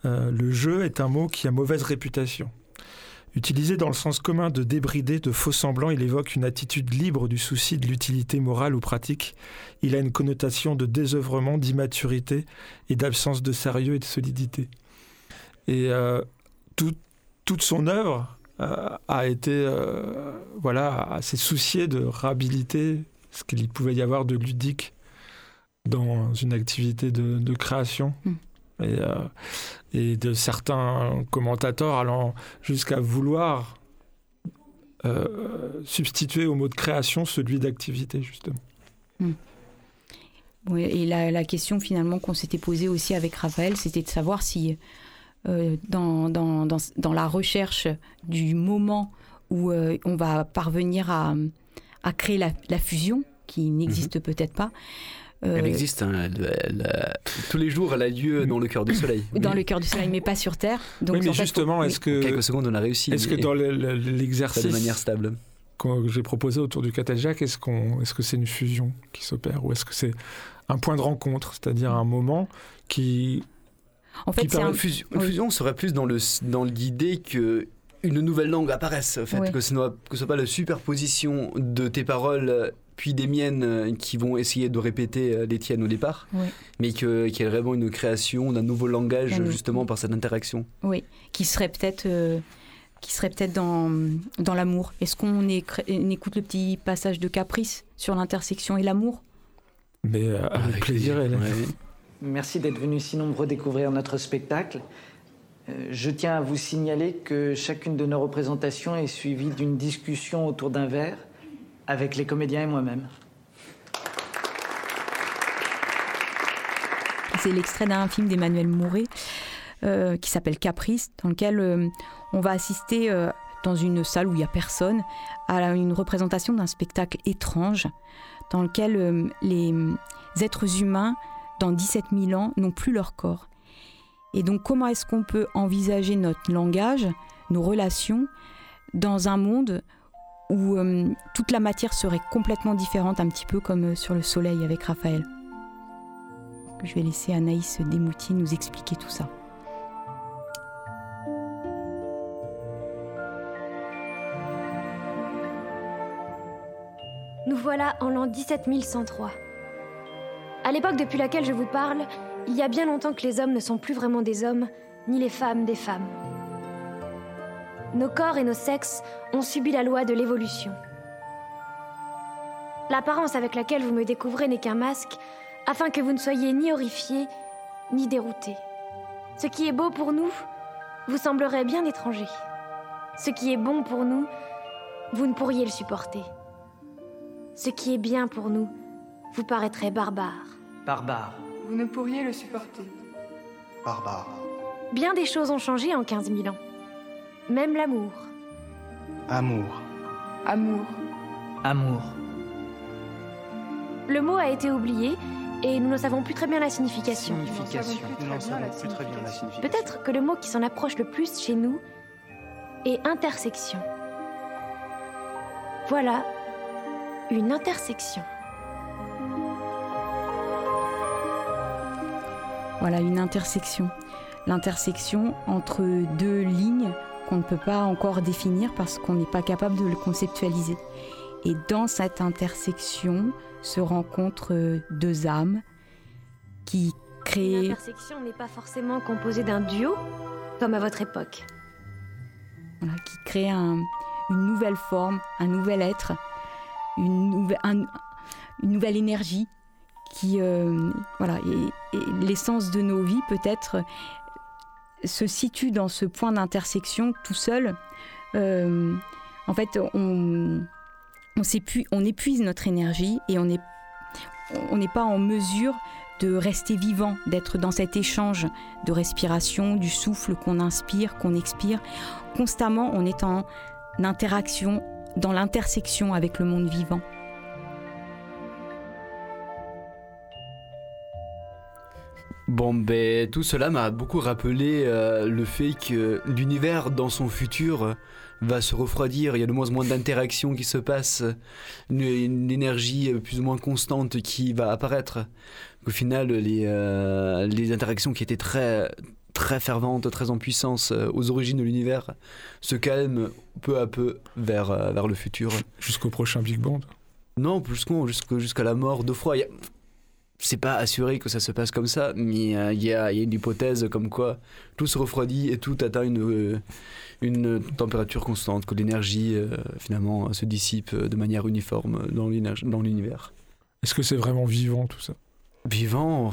euh, Le jeu est un mot qui a mauvaise réputation. Utilisé dans le sens commun de débrider, de faux semblants, il évoque une attitude libre du souci de l'utilité morale ou pratique. Il a une connotation de désœuvrement, d'immaturité et d'absence de sérieux et de solidité. Et euh, tout- toute son œuvre euh, a été, voilà, s'est soucié de réhabiliter ce qu'il pouvait y avoir de ludique dans une activité de, de création. Et, euh, et de certains commentateurs allant jusqu'à vouloir euh, substituer au mot de création celui d'activité, justement. Oui, et la, la question finalement qu'on s'était posée aussi avec Raphaël, c'était de savoir si euh, dans, dans, dans, dans la recherche du moment où euh, on va parvenir à, à créer la, la fusion, qui n'existe peut-être pas, euh, Elle existe, hein, elle- elle, euh, tous les jours, elle a lieu dans le cœur du soleil. dans le cœur du soleil, mais pas sur Terre. Donc, oui, mais justement, est-ce que. Quelques secondes, on a réussi. Est-ce que dans l'exercice. de manière stable. que j'ai proposé autour du Cataljac, est-ce qu'on, est-ce que c'est une fusion qui s'opère ou est-ce que c'est un point de rencontre, c'est-à-dire un moment qui En fait, Qui un- fusion, oui. fusion serait plus dans, le, dans l'idée que une nouvelle langue apparaisse, en fait, Oui. que ce ce soit pas la superposition de tes paroles euh, puis des miennes euh, qui vont essayer de répéter euh, les tiennes au départ, Oui. mais qu'il y ait vraiment une création d'un nouveau langage justement par cette interaction. Oui, qui serait peut-être euh, qui serait peut-être dans, dans l'amour. Est-ce qu'on écoute le petit passage de Caprice sur l'intersection et l'amour? Mais euh, avec, plaisir, Hélène. Merci d'être venus si nombreux découvrir notre spectacle. Euh, Je tiens à vous signaler que chacune de nos représentations est suivie d'une discussion autour d'un verre avec les comédiens et moi-même. C'est l'extrait d'un film d'Emmanuel Mouret euh, qui s'appelle Caprice, dans lequel euh, on va assister euh, dans une salle où il n'y a personne à une représentation d'un spectacle étrange dans lequel les êtres humains, dans 17 000 ans, n'ont plus leur corps. Et donc comment est-ce qu'on peut envisager notre langage, nos relations, dans un monde où euh, toute la matière serait complètement différente, un petit peu comme euh, sur le soleil avec Raphaël je vais laisser Anaïs Desmoutiers nous expliquer tout ça. Nous voilà en l'an 17103. À l'époque depuis laquelle je vous parle, il y a bien longtemps que les hommes ne sont plus vraiment des hommes, ni les femmes des femmes. Nos corps et nos sexes ont subi la loi de l'évolution. L'apparence avec laquelle vous me découvrez n'est qu'un masque, afin que vous ne soyez ni horrifiés, ni déroutés. Ce qui est beau pour nous vous semblerait bien étranger. Ce qui est bon pour nous, vous ne pourriez le supporter. Ce qui est bien pour nous vous paraîtrait barbare. Barbare. Vous ne pourriez le supporter. Barbare. Bien des choses ont changé en 15 000 ans. Même l'amour. Amour. Amour. Amour. Le mot a été oublié et nous ne savons plus très bien la signification. Signification. Nous n'en savons plus très bien la signification. Peut-être que le mot qui s'en approche le plus chez nous est intersection. Voilà une intersection. Voilà une intersection. L'intersection entre deux lignes qu'on ne peut pas encore définir parce qu'on n'est pas capable de le conceptualiser. Et dans cette intersection se rencontrent euh, deux âmes qui créent... L'intersection n'est pas forcément composée d'un duo, comme à votre époque. voilà, qui crée un- une nouvelle forme, un nouvel être, une, nouve- un- une nouvelle énergie qui, euh, voilà, et, et l'essence de nos vies peut-être se situe dans ce point d'intersection tout seul. Euh, en fait, on, on, on épuise notre énergie et on n'est on pas en mesure de rester vivant, d'être dans cet échange de respiration, du souffle qu'on inspire, qu'on expire. Constamment, on est en interaction, dans l'intersection avec le monde vivant. Bon, ben, tout cela m'a beaucoup rappelé euh, le fait que l'univers, dans son futur, euh, va se refroidir. Il y a de moins en moins d'interactions qui se passent, une, une énergie euh, plus ou moins constante qui va apparaître. Au final, les, euh, les interactions qui étaient très très ferventes, très en puissance euh, aux origines de l'univers, se calment peu à peu vers, euh, vers le futur. Jusqu'au prochain Big Bang Non, jusqu'au- jusqu'au- jusqu'à la mort de froid. A- c'est pas assuré que ça se passe comme ça, mais euh, il y, a, il y a une hypothèse comme quoi tout se refroidit et tout atteint une, euh, une température constante, que l'énergie euh, finalement se dissipe de manière uniforme dans l'univers. Est-ce que c'est vraiment vivant tout ça? Vivant,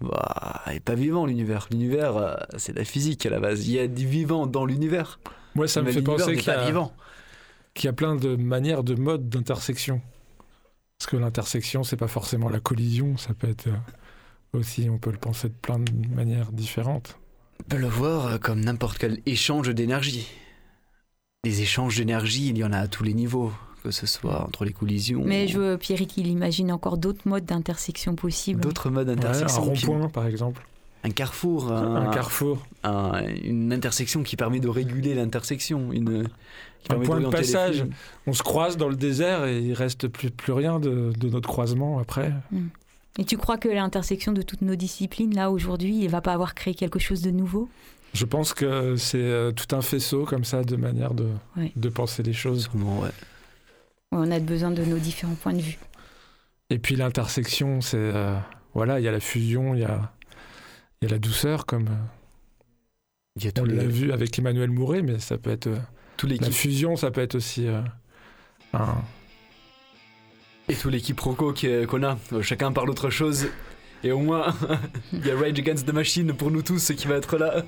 bah, est pas vivant l'univers. L'univers, c'est la physique à la base. Il y a du vivant dans l'univers. Moi, ça me fait penser qu'il y, a, y a plein de manières, de modes d'intersection. Parce que l'intersection, c'est pas forcément la collision, ça peut être euh, aussi, on peut le penser de plein de manières différentes. On peut le voir euh, comme n'importe quel échange d'énergie. Les échanges d'énergie, il y en a à tous les niveaux, que ce soit entre les collisions. Mais je veux, Pierrick, il imagine encore d'autres modes d'intersection possibles. D'autres modes Ouais, un d'intersection. qui- rond-point, par exemple. Un carrefour. Un carrefour. un- une intersection qui permet de réguler l'intersection. Une, qui Un point de passage. On se croise dans le désert et il reste plus, plus rien de, de notre croisement après. Et tu crois que l'intersection de toutes nos disciplines, là, aujourd'hui, il va pas avoir créé quelque chose de nouveau? Je pense que c'est euh, tout un faisceau comme ça de manière de, Ouais. de penser les choses. Ouais, On a besoin de nos différents points de vue. Et puis l'intersection, c'est euh, voilà, il y a la fusion, il y a, il y a la douceur comme Il y a on les- l'a vu avec Emmanuel Mouret, mais ça peut être euh, les la fusion, ça peut être aussi euh, un Et tous les quiproquos qui- qu'on a. Euh, Chacun parle autre chose. Et au moins, il y a Rage Against the Machine pour nous tous qui va être là.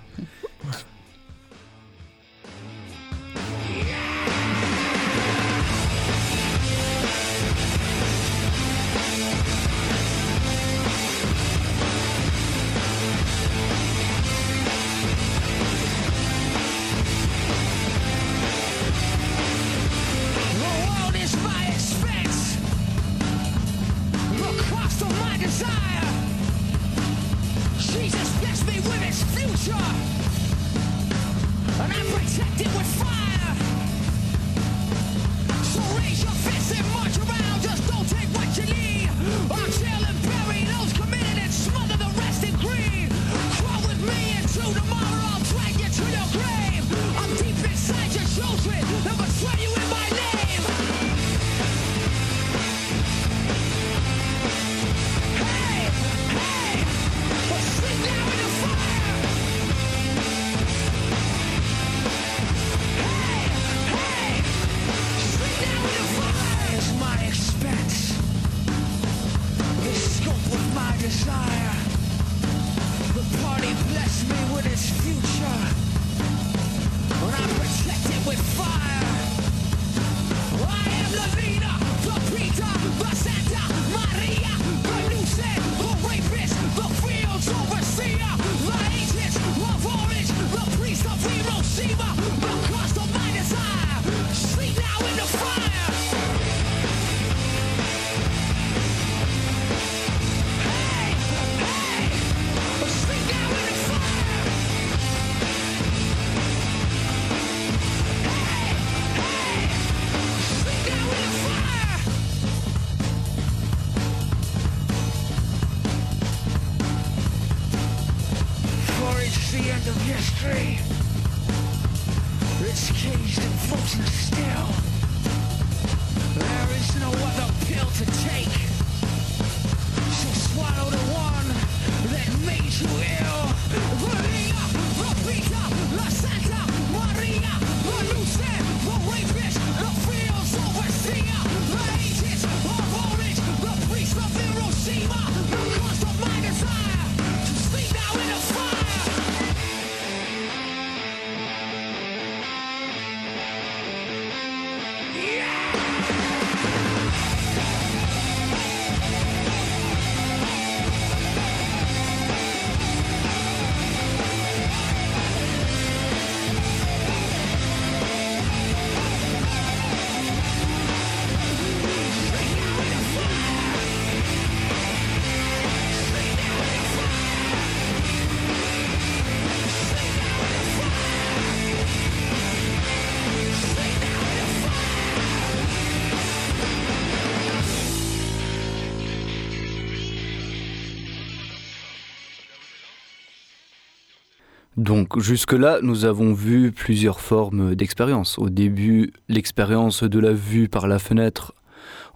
Donc jusque-là, nous avons vu plusieurs formes d'expérience. Au début, l'expérience de la vue par la fenêtre.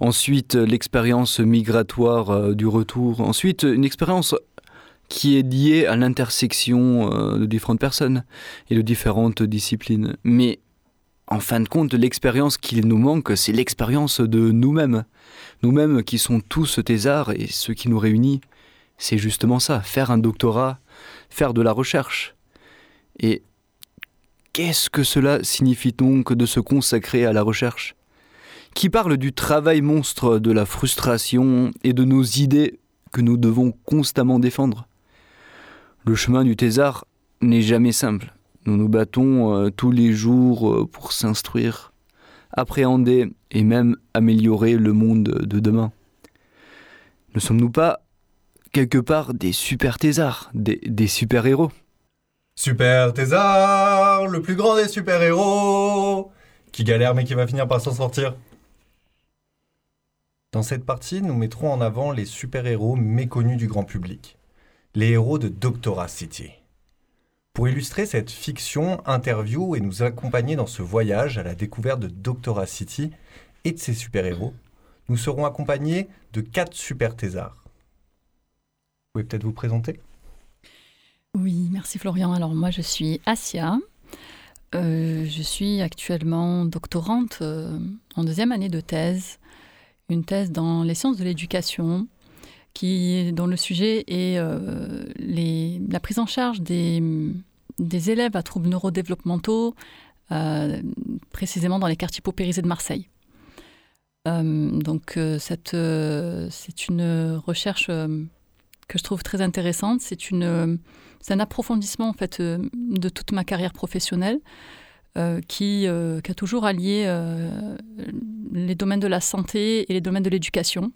Ensuite, l'expérience migratoire euh, du retour. Ensuite, une expérience qui est liée à l'intersection euh, de différentes personnes et de différentes disciplines. Mais en fin de compte, l'expérience qu'il nous manque, c'est l'expérience de nous-mêmes. Nous-mêmes qui sont tous thésards et ce qui nous réunit, c'est justement ça, faire un doctorat, faire de la recherche. Et qu'est-ce que cela signifie donc de se consacrer à la recherche? Qui parle du travail monstre, de la frustration et de nos idées que nous devons constamment défendre? Le chemin du thésard n'est jamais simple. Nous nous battons euh, tous les jours euh, pour s'instruire, appréhender et même améliorer le monde de demain. Ne sommes-nous pas quelque part des super thésards, des, des super-héros? Super Thésard, le plus grand des super-héros, qui galère mais qui va finir par s'en sortir. Dans cette partie, nous mettrons en avant les super-héros méconnus du grand public, les héros de Doctora City. Pour illustrer cette fiction, interview et nous accompagner dans ce voyage à la découverte de Doctora City et de ses super-héros, nous serons accompagnés de quatre super thésards. Vous pouvez peut-être vous présenter? Oui, merci Florian. Alors moi je suis Asia. Euh, je suis actuellement doctorante euh, en deuxième année de thèse, une thèse dans les sciences de l'éducation, qui, dont le sujet est euh, la prise en charge des, élèves à troubles neurodéveloppementaux, précisément dans les quartiers paupérisés de Marseille. Donc c'est une recherche que je trouve très intéressante. C'est une, c'est un approfondissement en fait euh, de toute ma carrière professionnelle euh, qui, euh, qui a toujours allié les domaines de la santé et les domaines de l'éducation.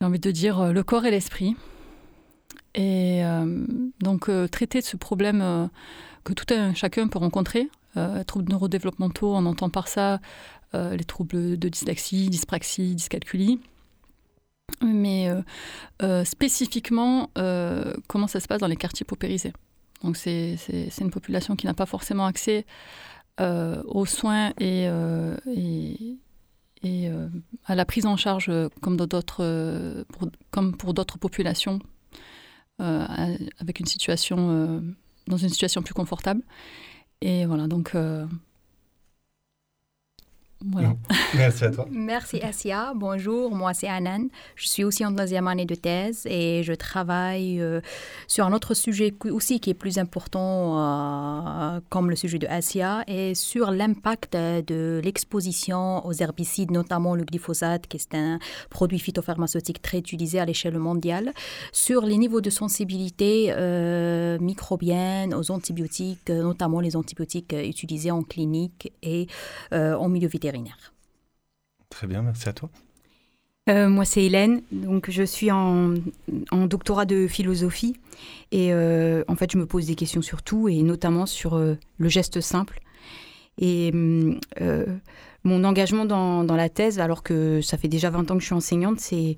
J'ai envie de dire le corps et l'esprit. Et donc traiter de ce problème que tout un chacun peut rencontrer, troubles neurodéveloppementaux, on entend par ça les troubles de dyslexie, dyspraxie, dyscalculie. Mais euh, euh, spécifiquement, euh, comment ça se passe dans les quartiers paupérisés. Donc c'est une population qui n'a pas forcément accès aux soins et, à la prise en charge comme d'autres, comme pour d'autres populations avec une situation dans une situation plus confortable. Et voilà, donc voilà. Merci à toi. Merci Asia. Bonjour, moi c'est Anan. Je suis aussi en deuxième année de thèse et je travaille euh, sur un autre sujet qui- aussi qui est plus important euh, comme le sujet de Asia et sur l'impact de l'exposition aux herbicides, notamment le glyphosate qui est un produit phytopharmaceutique très utilisé à l'échelle mondiale, sur les niveaux de sensibilité euh, microbienne aux antibiotiques, notamment les antibiotiques utilisés en clinique et euh, en milieu vétérinaire. Très bien, merci à toi. Euh, moi, c'est Hélène. Donc, je suis en, en doctorat de philosophie. Et euh, en fait, je me pose des questions sur tout, et notamment sur euh, le geste simple. Et mon engagement dans, dans la thèse, alors que ça fait déjà 20 ans que je suis enseignante, c'est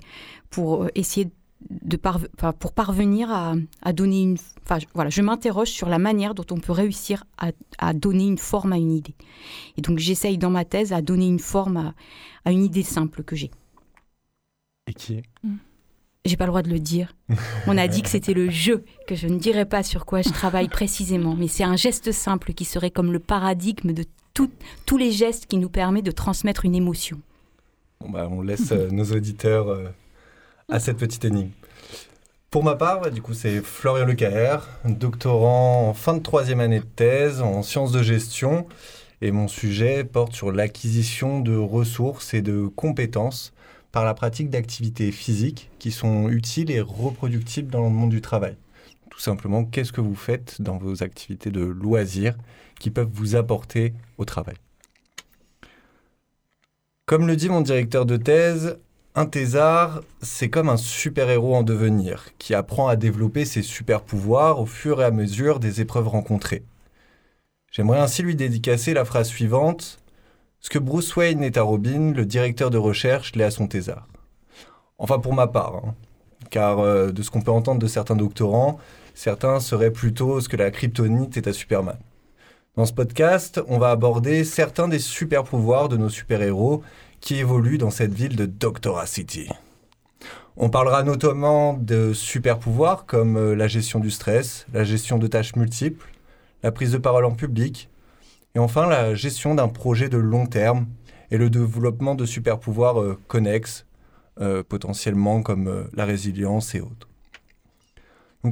pour essayer de parve- enfin, pour parvenir à, à donner une... Enfin, je- voilà, je m'interroge sur la manière dont on peut réussir à, à donner une forme à une idée. Et donc, j'essaye dans ma thèse à donner une forme à, à une idée simple que j'ai. Et qui est? J'ai pas le droit de le dire. On a dit que c'était le jeu, que je ne dirais pas sur quoi je travaille précisément, mais c'est un geste simple qui serait comme le paradigme de tout- tous les gestes qui nous permet de transmettre une émotion. Bon, bah, on laisse euh, nos auditeurs euh, à cette petite énigme. Pour ma part, du coup, c'est Florian Lecaer, doctorant en fin de troisième année de thèse en sciences de gestion. Et mon sujet porte sur l'acquisition de ressources et de compétences par la pratique d'activités physiques qui sont utiles et reproductibles dans le monde du travail. Tout simplement, qu'est-ce que vous faites dans vos activités de loisirs qui peuvent vous apporter au travail? Comme le dit mon directeur de thèse, un thésard, c'est comme un super-héros en devenir, qui apprend à développer ses super-pouvoirs au fur et à mesure des épreuves rencontrées. J'aimerais ainsi lui dédicacer la phrase suivante Ce que Bruce Wayne est à Robin, le directeur de recherche l'est à son thésard. Enfin, pour ma part, hein. car euh, de ce qu'on peut entendre de certains doctorants, certains seraient plutôt ce que la kryptonite est à Superman. Dans ce podcast, on va aborder certains des super-pouvoirs de nos super-héros qui évoluent dans cette ville de Doctora City. On parlera notamment de super-pouvoirs comme euh, la gestion du stress, la gestion de tâches multiples, la prise de parole en public, et enfin la gestion d'un projet de long terme et le développement de super-pouvoirs euh, connexes, euh, potentiellement comme la résilience et autres.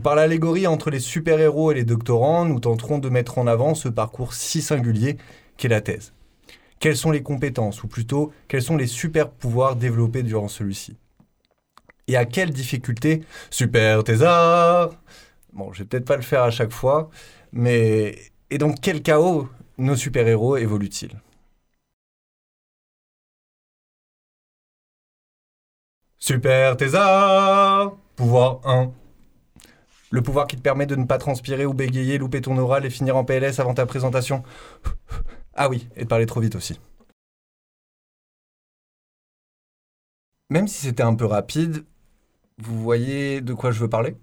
Par l'allégorie entre les super-héros et les doctorants, nous tenterons de mettre en avant ce parcours si singulier qu'est la thèse. Quelles sont les compétences, ou plutôt quels sont les super pouvoirs développés durant celui-ci? Et à quelles difficultés Super Thésard Bon, je vais peut-être pas le faire à chaque fois, mais et dans quel chaos nos super-héros évoluent-ils? Super Thésard Pouvoir 1. Le pouvoir qui te permet de ne pas transpirer ou bégayer, louper ton oral et finir en PLS avant ta présentation. Ah oui, et de parler trop vite aussi. Même si c'était un peu rapide, vous voyez de quoi je veux parler?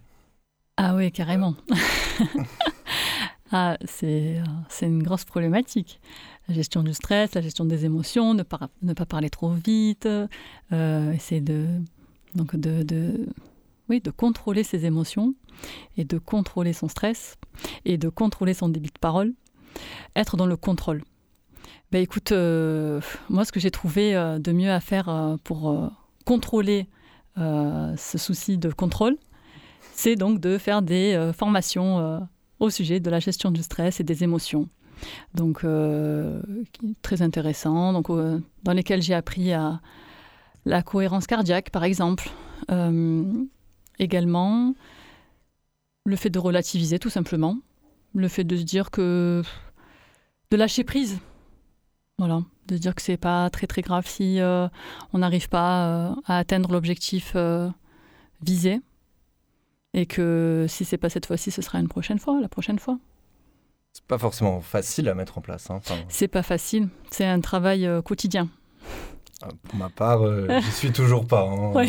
Ah oui, carrément. ah, c'est euh, c'est une grosse problématique. La gestion du stress, la gestion des émotions, ne pas, ne pas parler trop vite, euh, essayer de, donc de, de, oui, de contrôler ses émotions et de contrôler son stress et de contrôler son débit de parole. Être dans le contrôle. Ben écoute, euh, moi ce que j'ai trouvé euh, de mieux à faire euh, pour contrôler ce souci de contrôle, c'est donc de faire des formations au sujet de la gestion du stress et des émotions. Donc très intéressant, donc, dans lesquels j'ai appris à la cohérence cardiaque par exemple. Également, le fait de relativiser tout simplement, le fait de se dire que de lâcher prise. Voilà, de se dire que c'est pas très très grave si euh, on n'arrive pas euh, à atteindre l'objectif euh, visé et que si c'est pas cette fois-ci, ce sera une prochaine fois, la prochaine fois. C'est pas forcément facile à mettre en place. hein. Enfin, C'est pas facile, c'est un travail quotidien. pour ma part, euh, j'y suis toujours pas. hein. Ouais.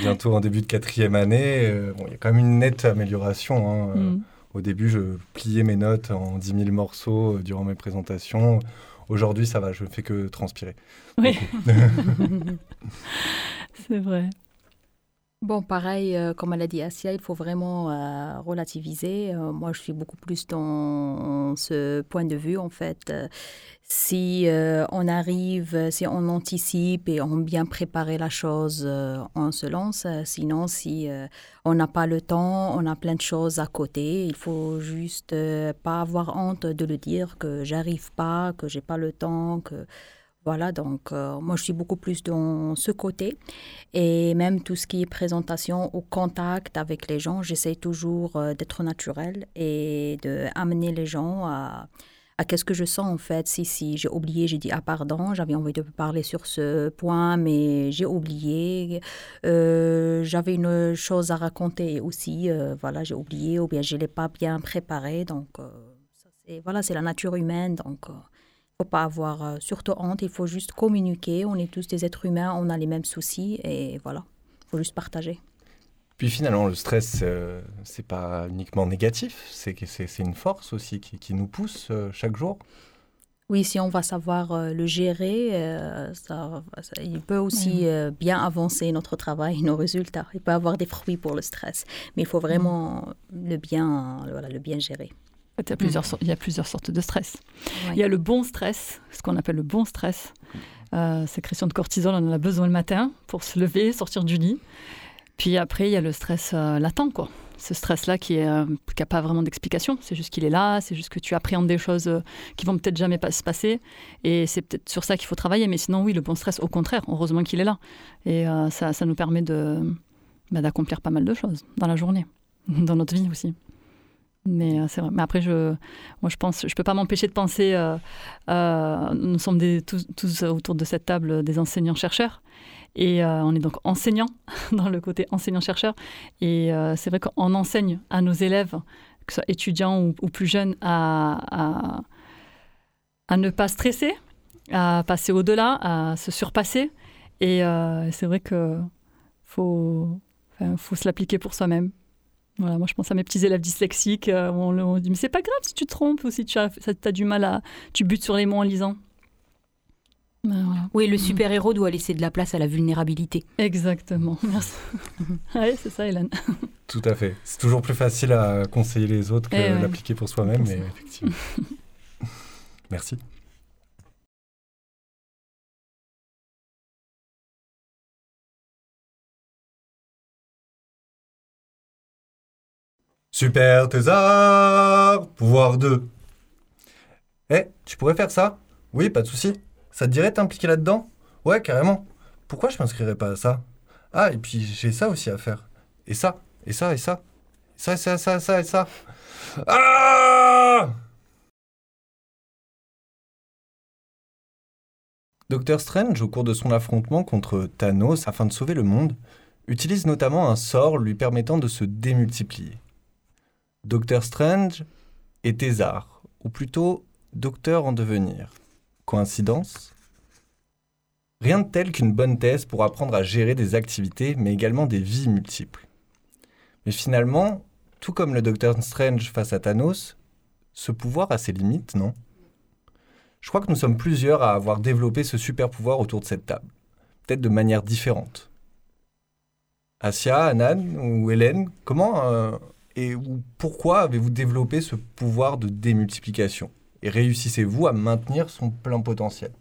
Bientôt en début de quatrième année. euh, bon, il y a quand même une nette amélioration. hein. Euh, Mm. Au début, je pliais mes notes en 10 000 morceaux durant mes présentations. Aujourd'hui, ça va, je ne fais que transpirer. Oui. C'est vrai. Bon, pareil, euh, comme elle a dit Asia, il faut vraiment euh, relativiser. Euh, moi, je suis beaucoup plus dans ce point de vue, en fait. Si on arrive, si on anticipe et on bien préparé la chose, on se lance. Sinon, si on n'a pas le temps, on a plein de choses à côté, il faut juste pas avoir honte de le dire que j'arrive pas, que j'ai pas le temps, que voilà, donc euh, moi je suis beaucoup plus dans ce côté. Et même tout ce qui est présentation au contact avec les gens, j'essaie toujours euh, d'être naturel et d'amener les gens à, qu'est-ce que je sens en fait. Si, si j'ai oublié, j'ai dit ah pardon, j'avais envie de parler sur ce point, mais j'ai oublié. Euh, j'avais une chose à raconter aussi, voilà, j'ai oublié ou bien je ne l'ai pas bien préparé. Donc voilà, c'est la nature humaine. Donc. Faut pas avoir euh, surtout honte, il faut juste communiquer. On est tous des êtres humains, on a les mêmes soucis et voilà, il faut juste partager. Puis finalement, le stress, euh, c'est pas uniquement négatif, c'est que c'est c'est une force aussi qui, qui nous pousse euh, chaque jour. Oui, si on va savoir euh, le gérer, euh, ça, ça- il peut aussi bien avancer notre travail, nos résultats. Il peut avoir des fruits pour le stress, mais il faut vraiment le bien, voilà, le bien gérer. Fait, il y a plusieurs, sor- il y a plusieurs sortes de stress. Ouais. Il y a le bon stress, ce qu'on appelle le bon stress. Euh, sécrétion de cortisol, on en a besoin le matin pour se lever, sortir du lit. Puis après, il y a le stress euh, latent, quoi. Ce stress-là qui n'a pas vraiment d'explication. C'est juste qu'il est là, c'est juste que tu appréhendes des choses euh, qui vont peut-être jamais pas se passer. Et c'est peut-être sur ça qu'il faut travailler. Mais sinon, oui, le bon stress, au contraire, heureusement qu'il est là. Et euh, ça, ça nous permet de, bah, d'accomplir pas mal de choses dans la journée, dans notre vie aussi. Mais euh, c'est vrai. Mais après, je, moi, je pense, je peux pas m'empêcher de penser. euh, euh, nous sommes tous, autour de cette table des enseignants-chercheurs, et euh, on est donc enseignants dans le côté enseignant-chercheur. Et c'est vrai qu'on enseigne à nos élèves, que ce soit étudiants ou, plus jeunes, à, à, ne pas stresser, à passer au-delà, à se surpasser. Et c'est vrai que faut, faut se l'appliquer pour soi-même. Voilà, moi je pense à mes petits élèves dyslexiques, euh, on, leur- on dit mais c'est pas grave si tu te trompes ou si tu as, du mal à, tu butes sur les mots en lisant. Ben, voilà. Oui, le super-héros doit laisser de la place à la vulnérabilité. Exactement, merci. oui, c'est ça Hélène. Tout à fait. C'est toujours plus facile à conseiller les autres que Eh ouais. l'appliquer pour soi-même, mais effectivement. Merci. Super Thésard Pouvoir 2. Eh, tu pourrais faire ça? Oui, pas de souci. Ça te dirait t'impliquer là-dedans? Ouais, carrément. Pourquoi je m'inscrirais pas à ça? Ah, et puis j'ai ça aussi à faire. Et ça, et ça, et ça. Ça, et ça, ça, ça, et ça. Ah Docteur Strange, au cours de son affrontement contre Thanos afin de sauver le monde, utilise notamment un sort lui permettant de se démultiplier. Docteur Strange est Thésard, ou plutôt docteur en devenir. Coïncidence? Rien de tel qu'une bonne thèse pour apprendre à gérer des activités, mais également des vies multiples. Mais finalement, tout comme le Docteur Strange face à Thanos, ce pouvoir a ses limites, non? Je crois que nous sommes plusieurs à avoir développé ce super pouvoir autour de cette table, peut-être de manière différente. Asia, Anan ou Hélène, comment euh, et ou pourquoi avez-vous développé ce pouvoir de démultiplication? Et réussissez-vous à maintenir son plein potentiel?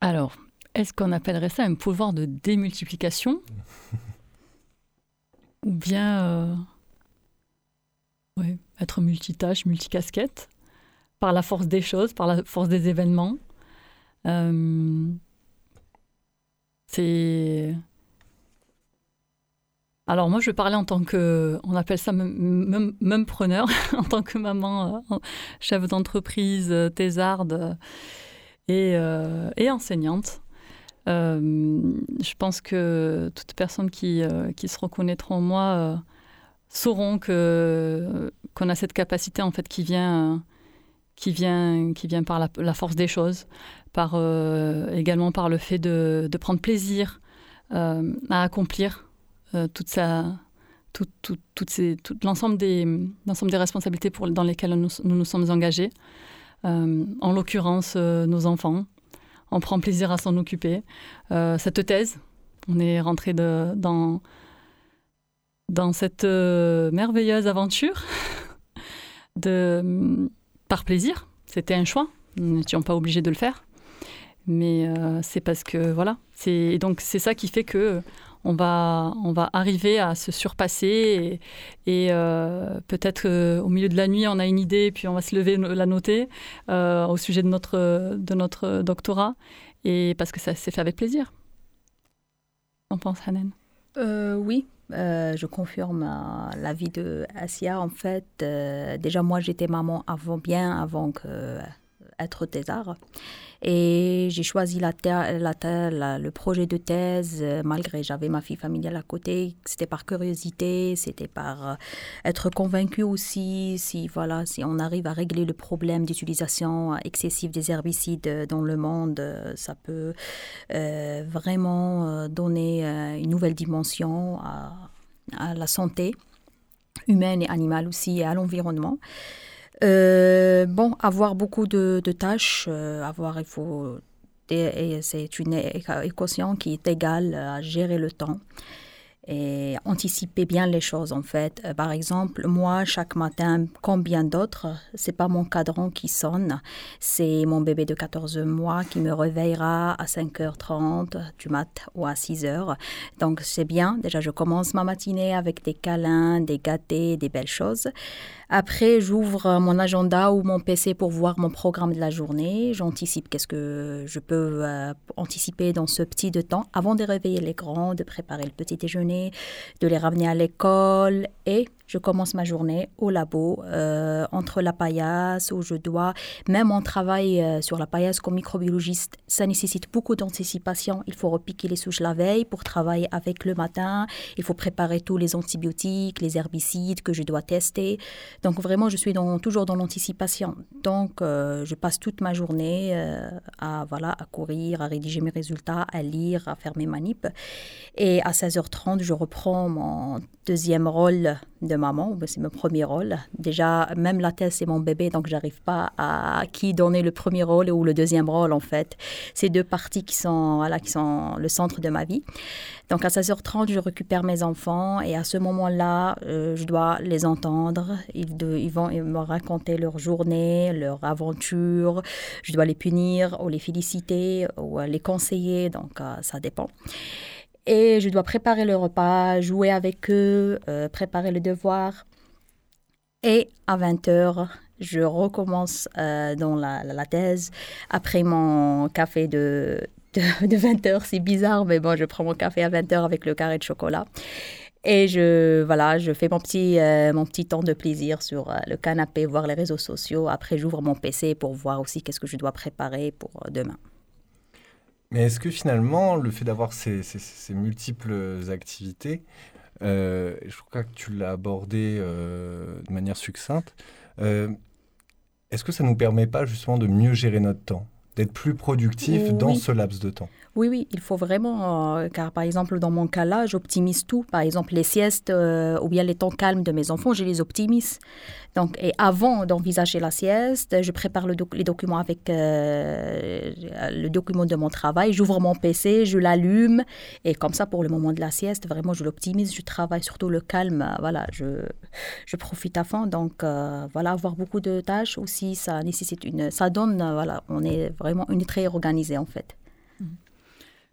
Alors, est-ce qu'on appellerait ça un pouvoir de démultiplication? Ou bien euh, ouais, être multitâche, multicasquette? Par la force des choses, par la force des événements? Euh, C'est. Alors moi, je parlais en tant que, on appelle ça même, preneur, en tant que maman, euh, chef d'entreprise, euh, thésarde et, euh, et enseignante. Je pense que toutes personnes qui, se reconnaîtront en moi sauront que qu'on a cette capacité en fait qui vient qui vient qui vient par la, force des choses, par également par le fait de, prendre plaisir à accomplir toute sa, tout, tout, tout l'ensemble des, des responsabilités pour, dans lesquelles nous nous, nous sommes engagés. Euh, en l'occurrence, euh, nos enfants. On prend plaisir à s'en occuper. Euh, cette thèse, on est rentré dans, dans cette euh, merveilleuse aventure de, par plaisir. C'était un choix. Nous n'étions pas obligés de le faire. Mais euh, c'est parce que, voilà. C'est, donc, c'est ça qui fait que on va, on va arriver à se surpasser et, et euh, peut-être euh, au milieu de la nuit on a une idée puis on va se lever la noter euh, au sujet de notre, de notre doctorat et parce que ça s'est fait avec plaisir. On pense Hanen? Oui, je confirme l'avis de Asia. En fait, déjà moi j'étais maman avant, bien avant que être thésard. Et j'ai choisi la la le projet de thèse euh, malgré j'avais ma fille familiale à côté. C'était par curiosité, c'était par euh, être convaincu aussi si voilà si on arrive à régler le problème d'utilisation excessive des herbicides euh, dans le monde, ça peut vraiment donner une nouvelle dimension à la santé humaine et animale aussi et à l'environnement. Euh, bon, avoir beaucoup de, tâches, euh, avoir, il faut, c'est une équation qui est égale à gérer le temps et anticiper bien les choses en fait. Euh, par exemple, moi chaque matin, comme bien d'autres, c'est pas mon cadran qui sonne, c'est mon bébé de 14 mois qui me réveillera à 5h30 du mat ou à 6h. Donc c'est bien, déjà je commence ma matinée avec des câlins, des gâtés, des belles choses. Après, j'ouvre mon agenda ou mon PC pour voir mon programme de la journée. J'anticipe qu'est-ce que je peux euh, anticiper dans ce petit de temps avant de réveiller les grands, de préparer le petit déjeuner, de les ramener à l'école et je commence ma journée au labo euh, entre la paillasse où je dois, même mon travail euh, sur la paillasse comme microbiologiste, ça nécessite beaucoup d'anticipation. Il faut repiquer les souches la veille pour travailler avec le matin. Il faut préparer tous les antibiotiques, les herbicides que je dois tester. Donc vraiment, je suis dans, toujours dans l'anticipation. Donc, euh, je passe toute ma journée à, voilà, à courir, à rédiger mes résultats, à lire, à faire mes manips. Et à 16h30, je reprends mon deuxième rôle de maman, c'est mon premier rôle. Déjà, même la thèse, c'est mon bébé, donc j'arrive pas à qui donner le premier rôle ou le deuxième rôle, en fait. C'est deux parties qui sont, voilà, qui sont le centre de ma vie. Donc à 16h30, je récupère mes enfants et à ce moment-là, euh, je dois les entendre. Ils vont me raconter leur journée, leur aventure. Je dois les punir ou les féliciter ou les conseiller, donc euh, ça dépend. Et je dois préparer le repas, jouer avec eux, euh, préparer le devoir. Et à 20h, je recommence euh, dans la, thèse. Après mon café de, de, de 20 heures, c'est bizarre, mais bon, je prends mon café à 20 heures avec le carré de chocolat. Et je, voilà, je fais mon petit, euh, mon petit temps de plaisir sur le canapé, voir les réseaux sociaux. Après, j'ouvre mon PC pour voir aussi qu'est-ce que je dois préparer pour demain. Mais est-ce que finalement, le fait d'avoir ces, ces, ces, multiples activités, euh, je crois que tu l'as abordé euh, de manière succincte, euh, est-ce que ça ne nous permet pas justement de mieux gérer notre temps, d'être plus productif oui. dans ce laps de temps? Oui, oui, il faut vraiment, euh, car par exemple, dans mon cas là, j'optimise tout. Par exemple, les siestes euh, ou bien les temps calmes de mes enfants, je les optimise. Donc, et avant d'envisager la sieste, je prépare les documents avec euh, le document de mon travail, j'ouvre mon PC, je l'allume, et comme ça, pour le moment de la sieste, vraiment, je l'optimise, je travaille surtout le calme, voilà, je, je profite à fond. Donc, voilà, avoir beaucoup de tâches aussi, ça nécessite une, ça donne, voilà, on est vraiment une très organisée en fait.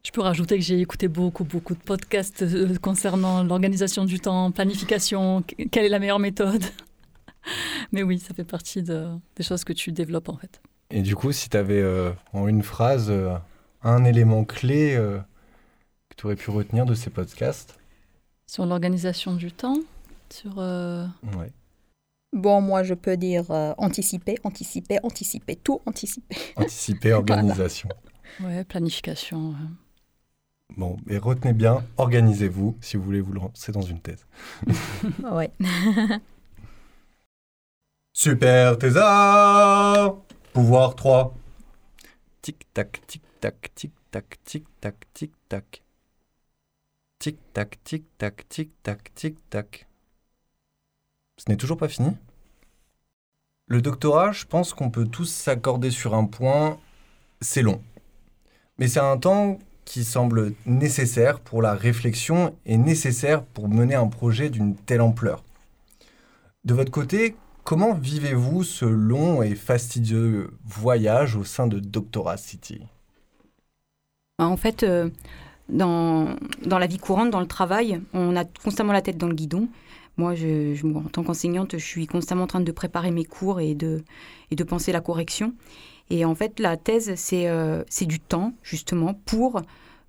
Je peux rajouter que j'ai écouté beaucoup, beaucoup de podcasts euh, concernant l'organisation du temps, planification, quelle est la meilleure méthode. Mais oui, ça fait partie de, des choses que tu développes en fait. Et du coup, si tu avais euh, en une phrase euh, un élément clé euh, que tu aurais pu retenir de ces podcasts? Sur l'organisation du temps sur euh, ouais. Bon, moi, je peux dire euh, anticiper, anticiper, anticiper, tout anticiper. Anticiper, organisation. voilà. Ouais, planification. Bon, et retenez bien, organisez-vous si vous voulez vous lancer dans une thèse. ouais. Super thésard Pouvoir 3. Tic-tac, tic-tac, tic-tac, tic-tac, tic-tac. Tic-tac, tic-tac, tic-tac, tic-tac. Ce n'est toujours pas fini Le doctorat, je pense qu'on peut tous s'accorder sur un point, c'est long. Mais c'est un temps qui semble nécessaire pour la réflexion et nécessaire pour mener un projet d'une telle ampleur. De votre côté, comment vivez-vous ce long et fastidieux voyage au sein de Doctorat City? En fait, euh, dans, dans la vie courante, dans le travail, on a constamment la tête dans le guidon. Moi, je, en tant qu'enseignante, je suis constamment en train de préparer mes cours et de, et de penser la correction. Et en fait, la thèse, c'est euh, du temps, justement, pour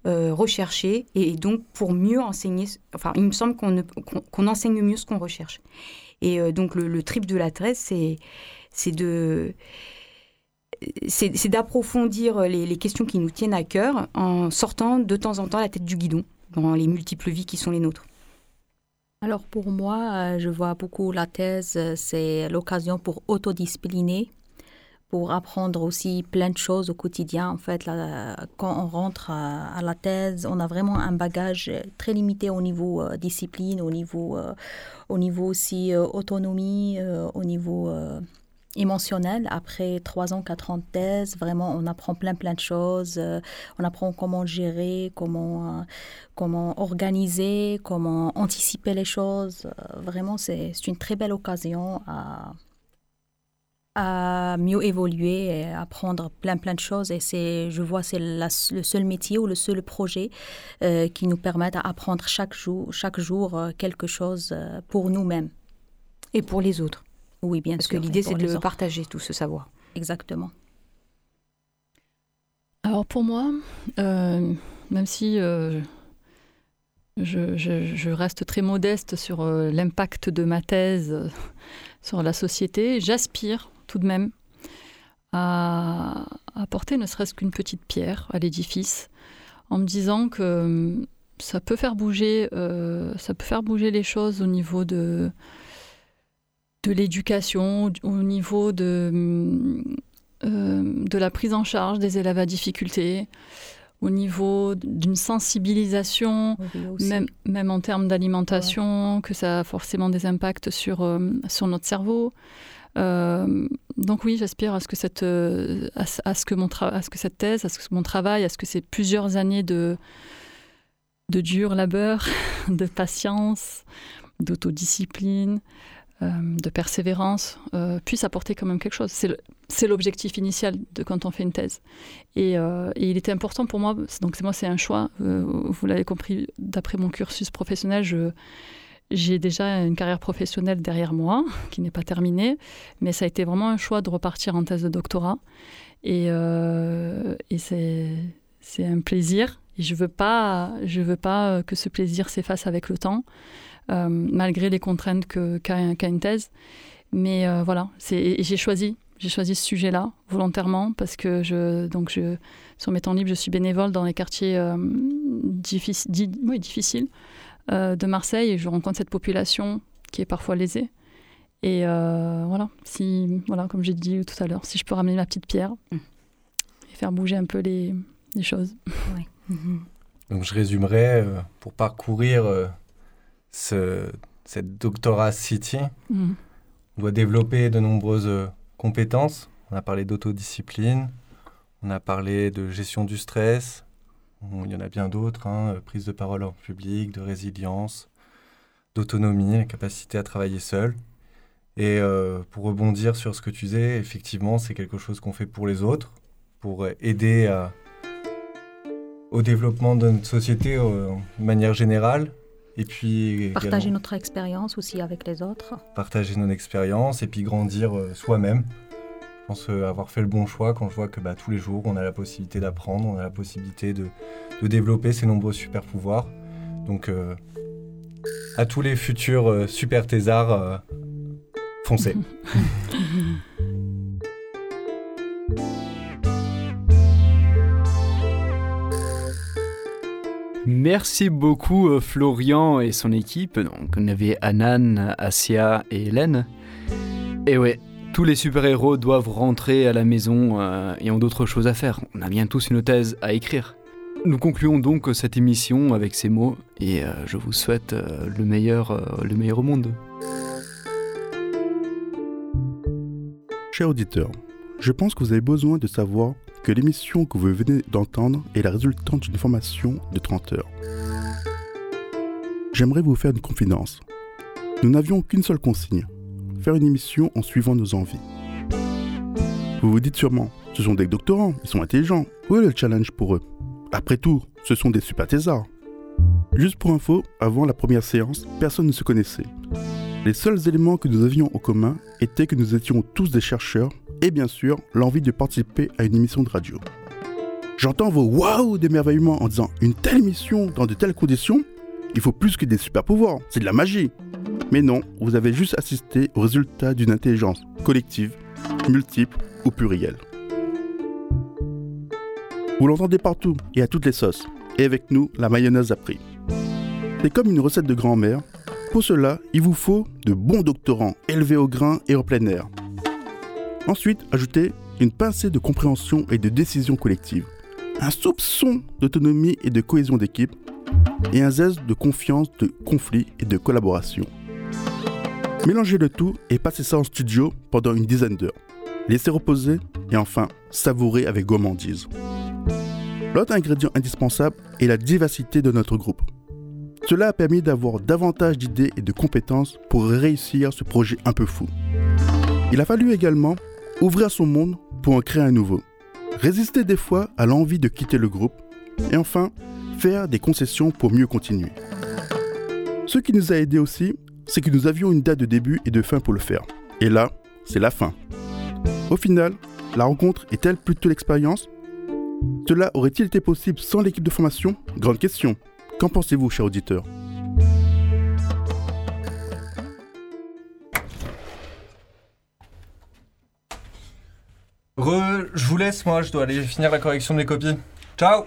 euh, rechercher et, donc pour mieux enseigner. Enfin, il me semble qu'on qu enseigne mieux ce qu'on recherche. Et euh, donc, le, le, trip de la thèse, c'est de c'est d'approfondir les, les, questions qui nous tiennent à cœur en sortant de temps en temps la tête du guidon dans les multiples vies qui sont les nôtres. Alors pour moi, euh, je vois beaucoup la thèse, c'est l'occasion pour autodiscipliner, pour apprendre aussi plein de choses au quotidien. En fait, quand on rentre à, la thèse, on a vraiment un bagage très limité au niveau euh, discipline, au niveau, euh, au niveau aussi euh, autonomie, au niveau émotionnel. Après trois ans, quatre ans de thèse, vraiment, on apprend plein, plein de choses. On apprend comment gérer, comment, comment organiser, comment anticiper les choses. Vraiment, c'est une très belle occasion à, à mieux évoluer et apprendre plein, plein de choses. Et c'est, je vois, c'est le seul métier ou le seul projet euh, qui nous permet d'apprendre chaque jour, chaque jour euh, quelque chose euh, pour nous-mêmes. Et pour les autres. Oui, bien Parce sûr. Parce que l'idée, c'est de le partager, tout ce savoir. Exactement. Alors pour moi, euh, même si euh, je, je, je, reste très modeste sur l'impact de ma thèse sur la société, j'aspire tout de même à apporter ne serait-ce qu'une petite pierre à l'édifice en me disant que ça peut faire bouger, euh, ça peut faire bouger les choses au niveau de de l'éducation, au niveau de, euh, de la prise en charge des élèves à difficulté, au niveau d'une sensibilisation, oui, même, même, en termes d'alimentation, ouais. que ça a forcément des impacts sur, euh, sur notre cerveau. Euh, donc oui, j'aspire à ce que cette à, à, ce que mon à ce que cette thèse, à ce que mon travail, à ce que ces plusieurs années de de dur labeur, de patience, d'autodiscipline, euh, de persévérance euh, puisse apporter quand même quelque chose. C'est l'objectif initial de quand on fait une thèse. Et, euh, et il était important pour moi, donc moi c'est un choix, euh, vous l'avez compris, d'après mon cursus professionnel, je, j'ai déjà une carrière professionnelle derrière moi, qui n'est pas terminée, mais ça a été vraiment un choix de repartir en thèse de doctorat. Et, euh, c'est, un plaisir. Et je ne veux, pas, veux pas que ce plaisir s'efface avec le temps, euh, malgré les contraintes qu'a, une thèse. Mais euh, voilà, j'ai choisi. J'ai choisi ce sujet-là volontairement parce que je, donc je, sur mes temps libres, je suis bénévole dans les quartiers euh, diffici- di- oui, difficiles euh, de Marseille et je rencontre cette population qui est parfois lésée. Et euh, voilà, si, voilà, comme j'ai dit tout à l'heure, si je peux ramener ma petite pierre et faire bouger un peu les, les choses. Donc je résumerai, euh, pour parcourir euh, ce, cette doctorat City, Mhm. on doit développer de nombreuses compétences. On a parlé d'autodiscipline, on a parlé de gestion du stress, il y en a bien d'autres, hein, euh, prise de parole en public, de résilience, d'autonomie, la capacité à travailler seul. Et euh, pour rebondir sur ce que tu disais, effectivement, c'est quelque chose qu'on fait pour les autres, pour euh, aider à, au développement de notre société euh, de manière générale. Et puis Partager notre expérience aussi avec les autres. partager nos expériences et puis grandir euh, soi-même. Je pense euh, avoir fait le bon choix quand je vois que bah, tous les jours, on a la possibilité d'apprendre, on a la possibilité de, de développer ces nombreux super pouvoirs. Donc, euh, à tous les futurs euh, super thésards, euh, foncez. Merci beaucoup Florian et son équipe. Donc on avait Anan, Asia et Hélène. Et ouais, tous les super-héros doivent rentrer à la maison euh, et ont d'autres choses à faire. On a bien tous une thèse à écrire. Nous concluons donc cette émission avec ces mots et euh, je vous souhaite euh, le meilleur, le meilleur au monde. Chers auditeurs, je pense que vous avez besoin de savoir que l'émission que vous venez d'entendre est la résultante d'une formation de 30 heures. J'aimerais vous faire une confidence. Nous n'avions qu'une seule consigne, faire une émission en suivant nos envies. Vous vous dites sûrement, ce sont des doctorants, ils sont intelligents, où est le challenge pour eux? Après tout, ce sont des super thésards. Juste pour info, avant la première séance, personne ne se connaissait. Les seuls éléments que nous avions en commun étaient que nous étions tous des chercheurs et bien sûr l'envie de participer à une émission de radio. J'entends vos waouh d'émerveillement en disant une telle émission dans de telles conditions, il faut plus que des super pouvoirs, c'est de la magie. Mais non, vous avez juste assisté au résultat d'une intelligence collective, multiple ou plurielle. Vous l'entendez partout et à toutes les sauces. Et avec nous, la mayonnaise a pris. C'est comme une recette de grand-mère. Pour cela, il vous faut de bons doctorants élevés au grain et en plein air. Ensuite, ajoutez une pincée de compréhension et de décision collective, un soupçon d'autonomie et de cohésion d'équipe, et un zeste de confiance, de conflit et de collaboration. Mélangez le tout et passez ça en studio pendant une dizaine d'heures. Laissez reposer et enfin savourez avec gourmandise. L'autre ingrédient indispensable est la diversité de notre groupe. Cela a permis d'avoir davantage d'idées et de compétences pour réussir ce projet un peu fou. Il a fallu également ouvrir son monde pour en créer un nouveau. Résister des fois à l'envie de quitter le groupe. Et enfin, faire des concessions pour mieux continuer. Ce qui nous a aidé aussi, c'est que nous avions une date de début et de fin pour le faire. Et là, c'est la fin. Au final, la rencontre est-elle plutôt l'expérience? Cela aurait-il été possible sans l'équipe de formation? Grande question. Qu'en pensez-vous, chers auditeurs? Re, je vous laisse, moi, je dois aller finir la correction de mes copies. Ciao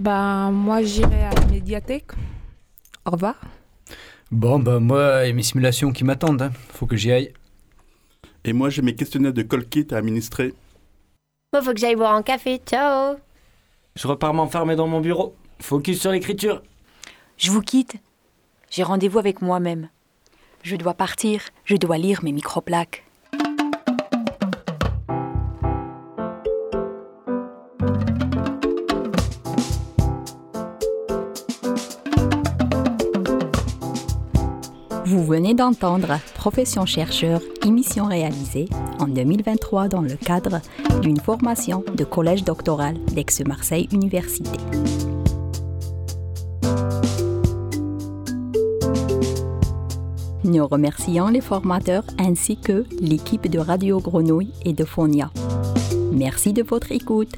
Ben, moi, j'irai à la médiathèque. Au revoir. Bon, bah moi, il y a mes simulations qui m'attendent. hein. Faut que j'y aille. Et moi, j'ai mes questionnaires de Colkit à administrer. Moi, faut que j'aille boire un café. Ciao Je repars m'enfermer dans mon bureau. Focus sur l'écriture. Je vous quitte. J'ai rendez-vous avec moi-même. Je dois partir, je dois lire mes microplaques. Vous venez d'entendre Profession chercheur, émission réalisée en 2023 dans le cadre d'une formation de collège doctoral d'Aix-Marseille Université. Nous remercions les formateurs ainsi que l'équipe de Radio Grenouille et de Fonia. Merci de votre écoute.